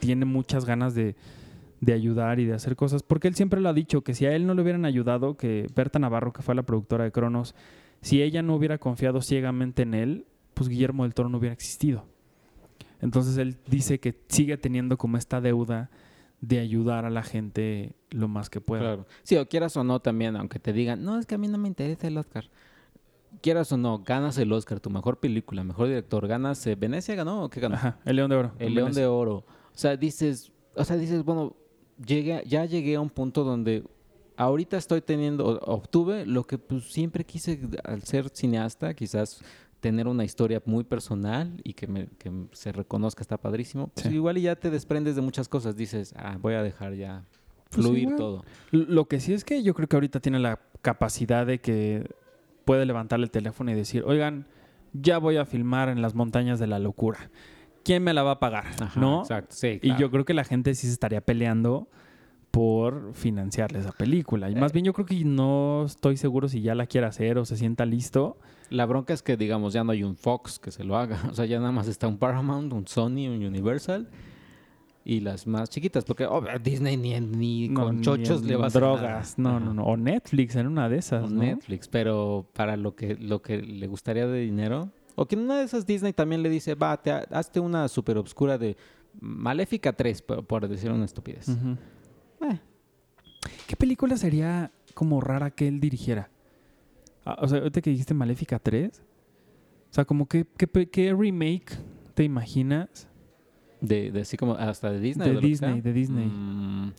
tiene muchas ganas de, de ayudar y de hacer cosas. Porque él siempre lo ha dicho, que si a él no le hubieran ayudado, que Berta Navarro, que fue la productora de Cronos, si ella no hubiera confiado ciegamente en él, pues Guillermo del Toro no hubiera existido. Entonces él dice que sigue teniendo como esta deuda de ayudar a la gente lo más que pueda. Claro. Sí, o quieras o no también, aunque te digan, no, es que a mí no me interesa el Oscar. Quieras o no, ganas el Oscar, tu mejor película, mejor director, ganas, eh, ¿Venecia ganó o qué ganó? Ajá, el León de Oro. El León de Oro. O sea, dices, o sea, dices, bueno, llegué, ya llegué a un punto donde ahorita estoy teniendo, obtuve lo que pues siempre quise al ser cineasta, quizás tener una historia muy personal y que, me, que se reconozca está padrísimo. Pues Sí. igual y ya te desprendes de muchas cosas, dices, ah, voy a dejar ya Pues fluir todo. Lo que sí es que yo creo que ahorita tiene la capacidad de que puede levantar el teléfono y decir, oigan, ya voy a filmar en las montañas de la locura. ¿Quién me la va a pagar? Ajá, ¿No? Exacto, sí. Y yo creo que la gente sí se estaría peleando por financiarle esa película. Y más Eh. bien yo creo que no estoy seguro si ya la quiere hacer o se sienta listo. La bronca es que, digamos, ya no hay un Fox que se lo haga. O sea, ya nada más está un Paramount, un Sony, un Universal. y las más chiquitas, porque oh, Disney ni, ni No, con ni chochos en le va a hacer drogas. nada. No, no, no. O Netflix en una de esas, O ¿no? Netflix, pero para lo que, lo que le gustaría de dinero, o que en una de esas Disney también le dice, va, te, ha- hazte una super obscura de Maléfica 3, por, por decir una estupidez. Ujú. Eh, ¿Qué película sería como rara que él dirigiera? Ah, o sea, ahorita que dijiste Maléfica 3. O sea, como que, qué remake te imaginas? de, de así como hasta de Disney. De que Disney, de Disney. Mm,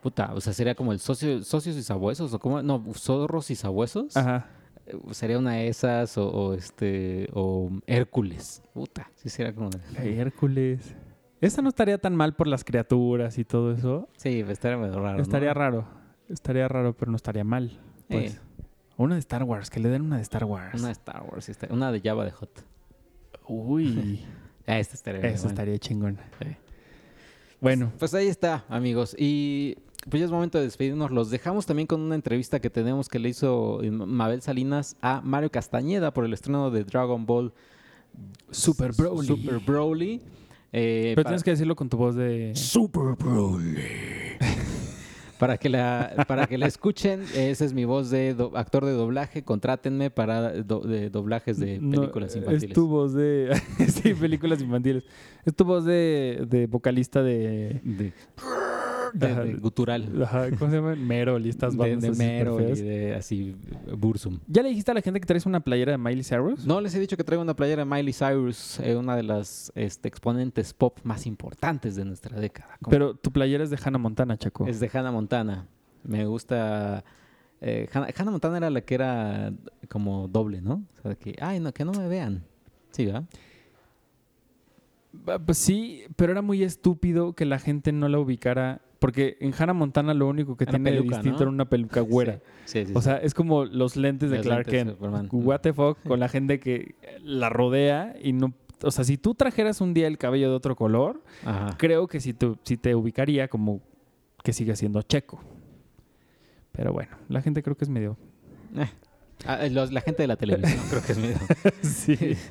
puta, o sea, sería como el socio, socios y sabuesos, o como, no, zorros y sabuesos. Ajá. Eh, Sería una de esas, o, o este, o Hércules. Puta, sí sería como... de- Hércules. Esa no estaría tan mal por las criaturas y todo eso. Sí, estaría medio raro, ¿no? estaría raro. Estaría raro, pero no estaría mal. Pues. Eh. Una de Star Wars, que le den una de Star Wars. Una de Star Wars, una de Java de Hot. Uy, Ah, esta estaría bien eso buena. estaría chingón. Sí. Bueno, Pues ahí está, amigos. Y pues ya es momento de despedirnos. Los dejamos también con una entrevista que tenemos que le hizo Mabel Salinas a Mario Castañeda por el estreno de Dragon Ball Super Broly. Super Broly. Eh, pero tienes que decirlo con tu voz de... Super Broly. para que la para que la escuchen, esa es mi voz de do- actor de doblaje. Contrátenme para do- de doblajes de No, películas infantiles. Es tu voz de... sí, películas infantiles. Es tu voz de, de vocalista de... de, de- Ajá. de gutural. Ajá, ¿Cómo se llama? Merol y estas De, bandas de así súper Merol y de así Bursum. ¿Ya le dijiste a la gente que traes una playera de Miley Cyrus? No les he dicho que traigo una playera de Miley Cyrus, eh, una de las este, exponentes pop más importantes de nuestra década. Pero tu playera es de Hannah Montana, Chaco. es de Hannah Montana. Me gusta. eh, Hannah, Hannah Montana era la que era como doble, ¿no? O sea, que, ay, no, que no me vean. Sí, ¿verdad? Ah, Pues sí, pero era muy estúpido que la gente no la ubicara. Porque en Hannah Montana lo único que Era tiene de peluca, distinto ¿no? era una peluca güera. Sí, sí. O sea, es como los lentes de Los Clark lentes Kent. What the fuck con la gente que la rodea y no... O sea, si tú trajeras un día el cabello de otro color, Ajá. creo que sí te, sí te ubicaría como que sigue siendo checo. Pero bueno, la gente creo que es medio... Ah, eh, los- la gente de la televisión, creo que es medio. sí.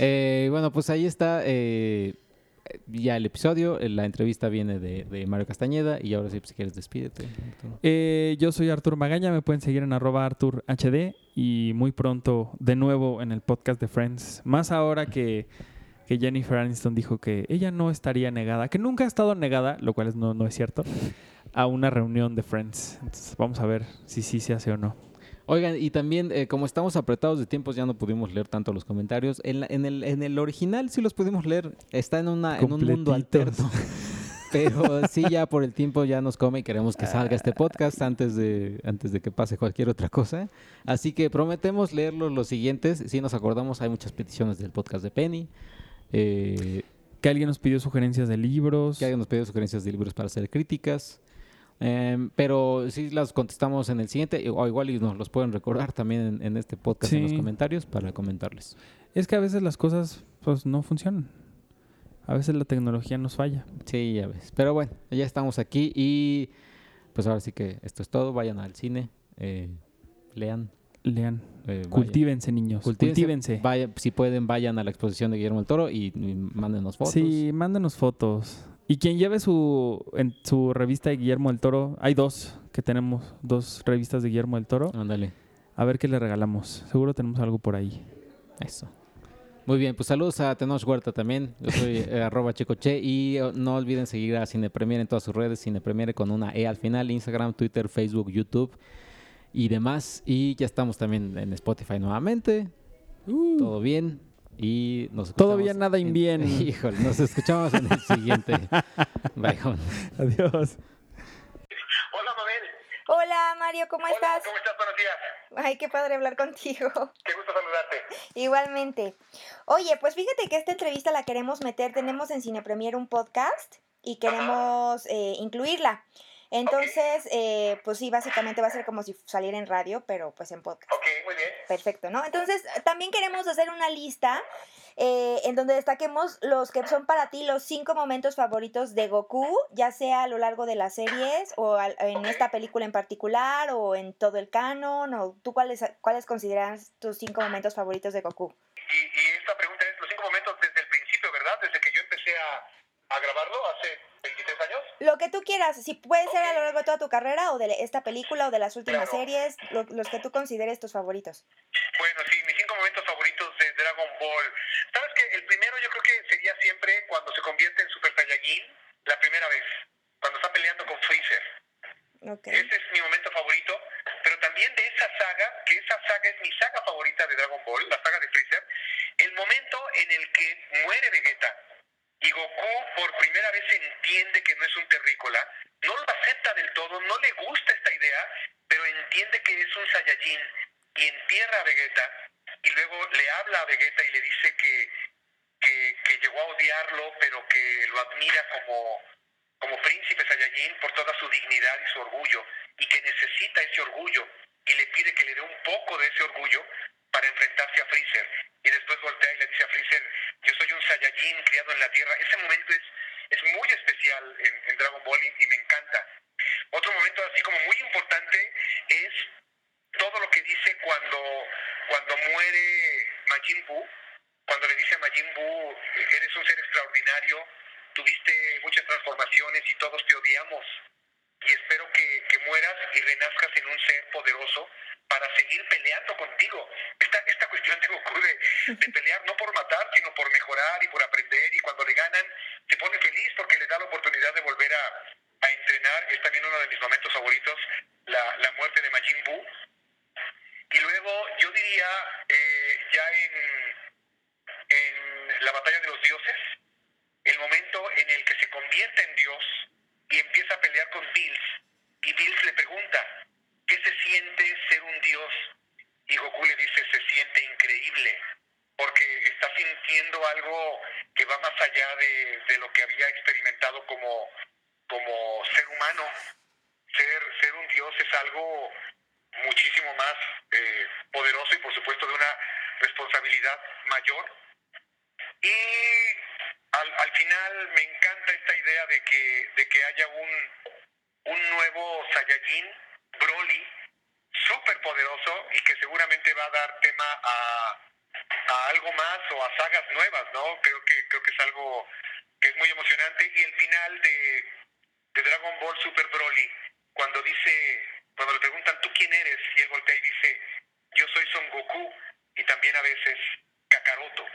Eh, bueno, pues ahí está eh, ya el episodio. eh, La entrevista viene de, Mario Castañeda. Y ahora sí, pues, si quieres, despídete. Eh, yo soy Artur Magaña, me pueden seguir en arroba Artur HD y muy pronto de nuevo en el podcast de Friends. Más ahora que, que Jennifer Aniston dijo que ella no estaría negada, que nunca ha estado negada, lo cual no, no es cierto, a una reunión de Friends. Entonces, vamos a ver si sí se hace o no. Oigan, y también, eh, como estamos apretados de tiempos, ya no pudimos leer tanto los comentarios. En, la- en, el, en el original sí los pudimos leer. Está en, una, en un mundo alterno. Pero sí, ya por el tiempo ya nos come y queremos que salga este podcast antes de, antes de que pase cualquier otra cosa. Así que prometemos leerlos los siguientes. Si nos acordamos, hay muchas peticiones del podcast de Penny. Eh, Que alguien nos pidió sugerencias de libros. que alguien nos pidió sugerencias de libros para hacer críticas. Em, pero sí las contestamos en el siguiente, o igual y nos los pueden recordar también en, en este podcast en los Sí. comentarios para comentarles. Es que a veces las cosas pues no funcionan. A veces la tecnología nos falla. Sí, ya ves. Pero bueno, ya estamos aquí y pues ahora sí que esto es todo. Vayan al cine, eh, lean. Lean. eh. Cultívense, niños. Cultívense. Cultívense. Vaya- si pueden, vayan a la exposición de Guillermo del Toro y, y mándenos fotos. Sí, mándenos fotos. Y quien lleve su, en su revista de Guillermo del Toro, hay dos que tenemos, dos revistas de Guillermo del Toro. Ándale, A ver qué le regalamos. Seguro tenemos algo por ahí. eso. Muy bien, pues saludos a Tenoch Huerta también. Yo soy eh, arroba checoche y eh, no olviden seguir a Cine Premier en todas sus redes. Cine Premier con una E al final, Instagram, Twitter, Facebook, YouTube y demás. Y ya estamos también en Spotify nuevamente. Todo bien. Y nos bien, nada en- bien. Híjole, nos escuchamos en el siguiente. Bye. Juan. Adiós. Hola, Mabel. Hola Mario, ¿cómo Hola, estás? ¿Cómo estás? Buenos días. Ay, qué padre hablar contigo. Qué gusto saludarte. Igualmente. Oye, pues fíjate que esta entrevista la queremos meter, tenemos en Cine Premier un podcast y queremos eh, incluirla. Entonces, eh, pues sí, básicamente va a ser como si saliera en radio, pero pues en podcast. Perfecto, ¿no? Entonces, también queremos hacer una lista eh, en donde destaquemos los que son para ti los cinco momentos favoritos de Goku, ya sea a lo largo de las series o al- en esta película en particular o en todo el canon, o tú cuáles, cuáles consideras tus cinco momentos favoritos de Goku. Y, pregunta es los cinco momentos desde el principio, ¿verdad? Desde que yo empecé a, a grabarlo hace 25 Lo que tú quieras, si puede ser a lo largo de toda tu carrera o de esta película o de las últimas Claro. series, lo- los que tú consideres tus favoritos. Bueno, sí, mis cinco momentos favoritos de Dragon Ball. ¿Sabes qué? El primero yo creo que sería siempre cuando se convierte en Super Saiyajin, la primera vez, cuando está peleando con Freezer. Ok. Ese es mi momento favorito, pero también de esa saga, que esa saga es mi saga favorita de Dragon Ball, la saga de Freezer, el momento en el que muere Vegeta Goku por primera vez entiende que no es un terrícola, no lo acepta del todo, no le gusta esta idea, pero entiende que es un Saiyajin y entierra a Vegeta y luego le habla a Vegeta y le dice que, que, llegó a odiarlo, pero que lo admira como, como príncipe Saiyajin por toda su dignidad y su orgullo, y que necesita ese orgullo, y le pide que le dé un poco de ese orgullo para enfrentarse a Freezer. Y después voltea y le dice a Freezer, Saiyajin criado en la Tierra. Ese momento es, es muy especial en, en Dragon Ball y, y me encanta. Otro momento así como muy importante es todo lo que dice cuando, cuando muere Majin Buu, cuando le dice a Majin Buu, eres un ser extraordinario, tuviste muchas transformaciones y todos te odiamos. Y espero que, que mueras y renazcas en un ser poderoso para seguir peleando contigo. Esta, esta cuestión de Goku de, de pelear no por matar, sino por mejorar y por aprender. Y cuando le ganan, se pone feliz porque le da la oportunidad de volver a, a entrenar. Es también uno de mis momentos favoritos, la, la muerte de Majin Buu. Y luego yo diría, eh, ya en, en la batalla de los dioses, el momento en el que se convierte en Dios y empieza a pelear con Bills, y Bills le pregunta, ¿qué se siente ser un Dios? Y Goku le dice, se siente increíble, porque está sintiendo algo que va más allá de, de lo que había experimentado como, como ser humano. Ser, ser un Dios es algo muchísimo más eh, poderoso y por supuesto de una responsabilidad mayor. Y al, al final me encanta esta idea de que, de que haya un, un nuevo Saiyajin, Broly, súper poderoso y que seguramente va a dar tema a, a algo más o a sagas nuevas, ¿no? Creo que, creo que es algo que es muy emocionante. Y el final de, de Dragon Ball Super Broly, cuando dice, cuando le preguntan, ¿tú quién eres? Y él voltea y dice, yo soy Son Goku y también a veces Kakaroto.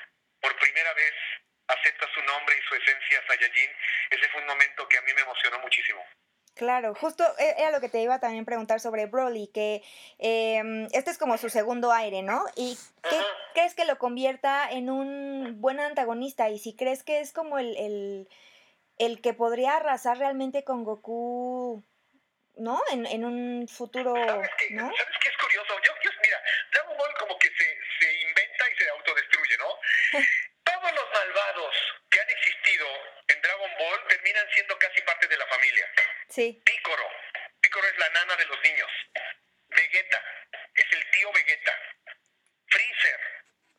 Por primera vez acepta su nombre y su esencia Saiyajin. Ese fue un momento que a mí me emocionó muchísimo. Claro, justo e- era lo que te iba a también preguntar sobre Broly, que em, este es como su segundo aire, ¿no? ¿Y qué Ajá. crees que lo convierta en un buen antagonista? Y si crees que es como el, el, el que podría arrasar realmente con Goku, ¿no? En, en un futuro. ¿no? ¿Sabes qué es curioso? Yo, yo- mira, Dragon Ball como que se, se inventa y se autodestruye, ¿no? Todos los malvados que han existido en Dragon Ball terminan siendo casi parte de la familia. Sí, Pícoro. Pícoro es la nana de los niños. Vegeta. Es el tío Vegeta. Freezer.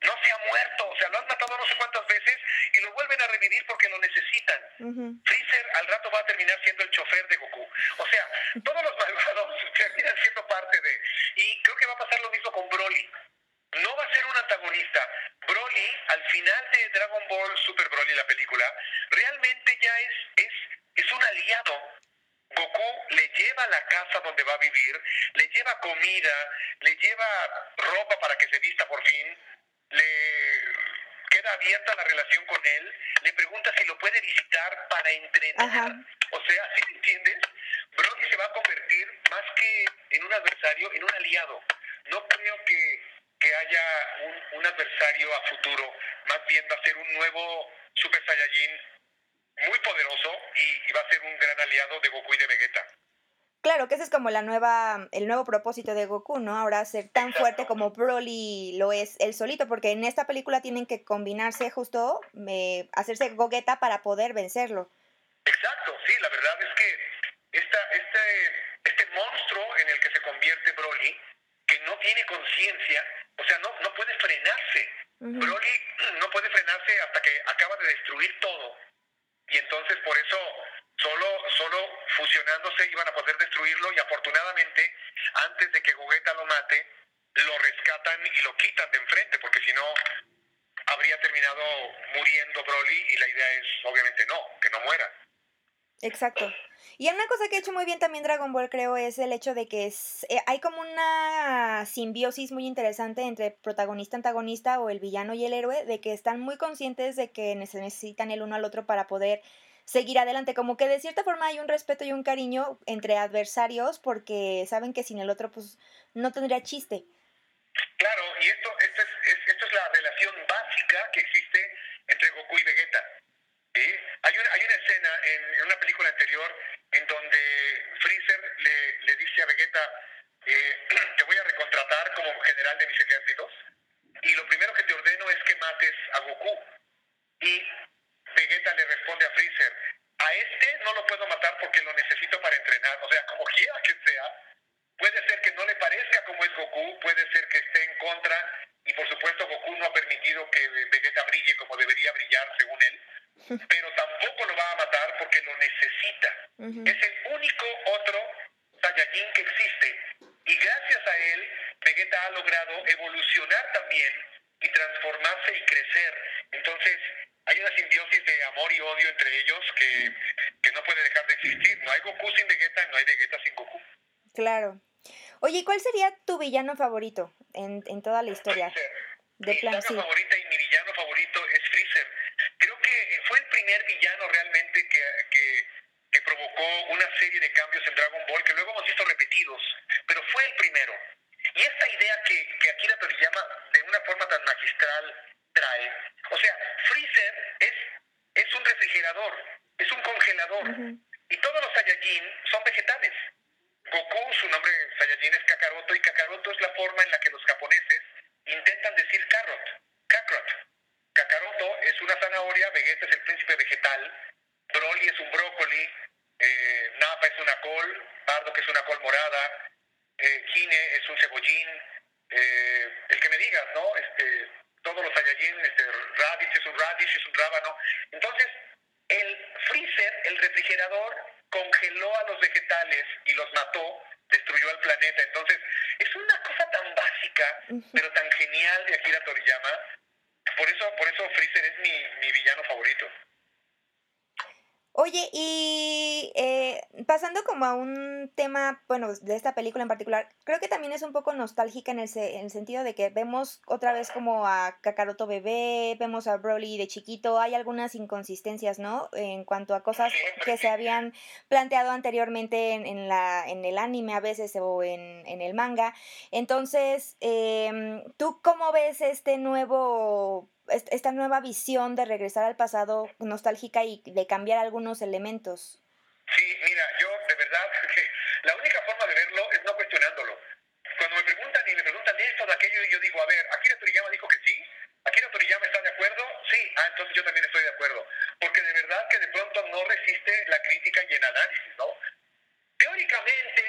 No se ha muerto. O sea, lo han matado no sé cuántas veces y lo vuelven a revivir porque lo necesitan. ujú, Freezer al rato va a terminar siendo el chofer de Goku. O sea, todos los malvados terminan siendo parte de... Y creo que va a pasar lo mismo con Broly. No va a ser un antagonista. Broly, al final de Dragon Ball Super Broly, la película, realmente ya es, es, es un aliado. Goku le lleva a la casa donde va a vivir, le lleva comida, le lleva ropa para que se vista por fin, le queda abierta la relación con él, le pregunta si lo puede visitar para entrenar. O sea, ¿sí me entiendes? Broly se va a convertir más que en un adversario, en un aliado. No creo que, que haya un, un adversario a futuro, más bien va a ser un nuevo Super Saiyajin muy poderoso y, y va a ser un gran aliado de Goku y de Vegeta. Claro, que ese es como la nueva, el nuevo propósito de Goku, ¿no? Ahora ser tan fuerte como Broly lo es él solito, porque en esta película tienen que combinarse justo, eh, hacerse gogueta para poder vencerlo. Exacto, sí, la verdad es que esta, este, este monstruo en el que se convierte Broly, que no tiene conciencia, o sea, no, no puede frenarse. Ujú. Broly no puede frenarse hasta que acaba de destruir todo. Y entonces por eso solo, solo fusionándose iban a poder destruirlo y afortunadamente antes de que Gogeta lo mate, lo rescatan y lo quitan de enfrente, porque si no habría y la idea es obviamente no, que no muera. Exacto. Y una cosa que ha hecho muy bien también Dragon Ball, creo, es el hecho de que es, eh, hay como una simbiosis muy interesante entre protagonista, antagonista o el villano y el héroe, de que están muy conscientes de que se necesitan el uno al otro para poder seguir adelante. Como que de cierta forma hay un respeto y un cariño entre adversarios porque saben que sin el otro pues no tendría chiste. Claro, y esto, esto, es, es- esto es la relación básica que existe entre Goku y Vegeta. ¿sí? Hay, una, hay una escena en, en una película anterior en donde Freezer le, le dice a Vegeta, eh, te voy a recontratar como general de mis ejércitos y lo primero que te ordeno es que mates a Goku. Y Vegeta le responde a Freezer, a este no lo puedo matar porque lo necesito para entrenar. O sea, como quiera que sea, puede ser que no le parezca como es Goku, puede ser que esté en contra y por supuesto Goku no ha permitido que Vegeta brille como debería brillar según él, pero tampoco lo va a matar porque lo necesita. Ujú. Es el único otro Saiyajin que existe y gracias a él Vegeta ha logrado evolucionar también y transformarse y crecer. Entonces hay una simbiosis de amor y odio entre ellos que, que no puede dejar de existir. No hay Goku sin Vegeta, no hay Vegeta sin Goku. Claro. Oye, ¿y ¿cuál sería tu villano favorito en, en toda la historia? De plan, sí y mi villano favorito es Freezer. Creo que fue el primer villano realmente que, que, que provocó una serie de cambios en Dragon Ball que luego hemos visto repetidos, pero fue el primero. Y esta idea que, que Akira Toriyama de una forma tan magistral trae, o sea, Freezer es, es un refrigerador, es un congelador, Ujú. y todos los Saiyajin son vegetales. Goku, su nombre Saiyajin es Kakaroto, y Kakaroto es la forma en la que los japoneses intentan decir carrot, Kakarot. Kakaroto es una zanahoria, Vegeta es el príncipe vegetal, Broly es un brócoli, eh, Nappa es una col, Bardock es una col morada, eh, Kine es un cebollín, eh, el que me digas, ¿no? Este, todos los Saiyajin, este, Raditz es un radish, es un rábano. Entonces, el freezer, el refrigerador, congeló a los vegetales y los mató, destruyó al planeta. Entonces, es una cosa tan básica, pero tan genial de Akira Toriyama. Por eso, por eso Freezer es mi, mi villano favorito. Oye, y eh, pasando como a un tema, bueno, de película en particular, creo que también es un poco nostálgica en el, se- en el sentido de que vemos otra vez como a Kakaroto bebé, vemos a Broly de chiquito, hay algunas inconsistencias, ¿no? En cuanto a cosas que se habían planteado anteriormente en, la, en el anime a veces o en, en el manga. Entonces, em, ¿tú cómo ves este nuevo est- esta nueva visión de regresar al pasado nostálgica y de cambiar algunos elementos. Sí, mira, yo de verdad, que la única forma de verlo es no cuestionándolo. Cuando me preguntan y me preguntan de esto, de aquello, y yo digo, a ver, Akira Toriyama dijo que sí, Akira Toriyama está de acuerdo, sí, ah, entonces yo también estoy de acuerdo. Porque de verdad que de pronto no resiste la crítica y el análisis, ¿no? Teóricamente,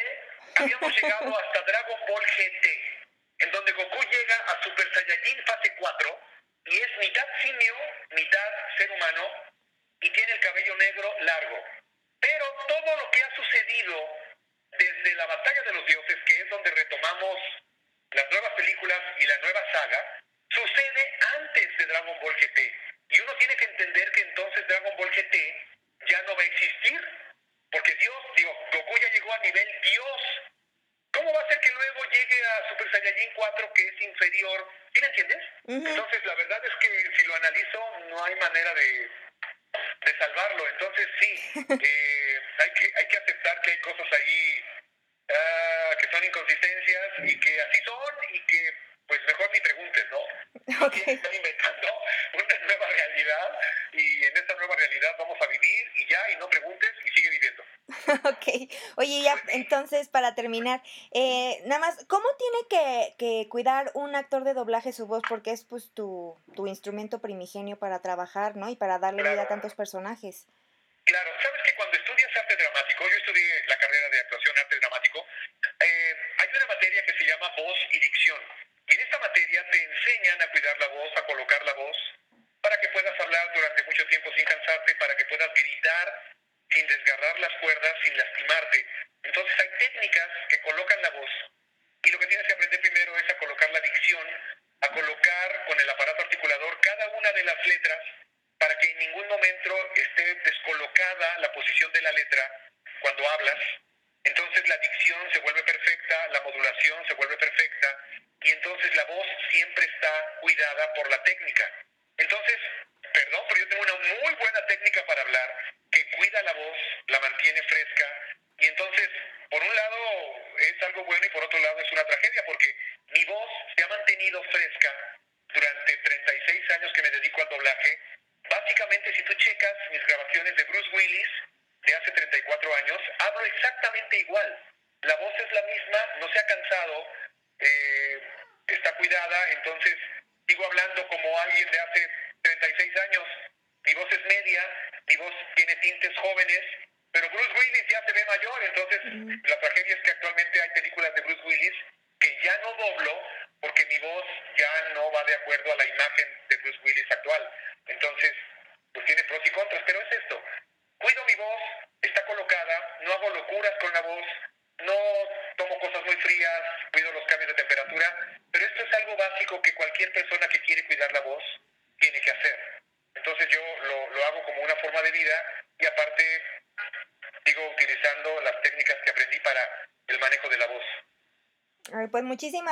habíamos llegado hasta Dragon Ball GT, en donde Goku llega a Super Saiyajin fase 4 y es mitad simio, mitad ser humano y tiene el cabello negro largo. Pero todo lo que ha sucedido desde la batalla de los dioses, que es las nuevas películas y la nueva saga, sucede antes de Dragon Ball GT. Y uno tiene que entender que entonces Dragon Ball GT ya no va a existir. Porque Dios, digo, Goku ya llegó a nivel Dios. ¿Cómo va a ser que luego llegue a Super Saiyajin 4 que es inferior? ¿Sí me entiendes? Ujú. Entonces, la verdad es que si lo analizo, no hay manera de, de salvarlo. Entonces, sí, eh, hay, que, hay que aceptar que hay cosas ahí ah, que son inconsistencias y que así son y que, pues, mejor ni preguntes, ¿no? Están inventando una nueva realidad y en esta nueva realidad vamos a vivir y ya, y no preguntes y sigue viviendo. ok. Oye, ya, entonces, para terminar, eh, nada más, ¿cómo tiene que, que cuidar un actor de doblaje su voz? Porque es pues tu, tu instrumento primigenio para trabajar, ¿no? Y para darle vida a tantos personajes.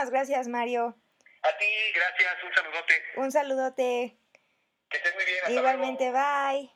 Muchísimas gracias, Mario. A ti, gracias. Un saludote. Un saludote. Que estés muy bien. Hasta Igualmente, luego. bye.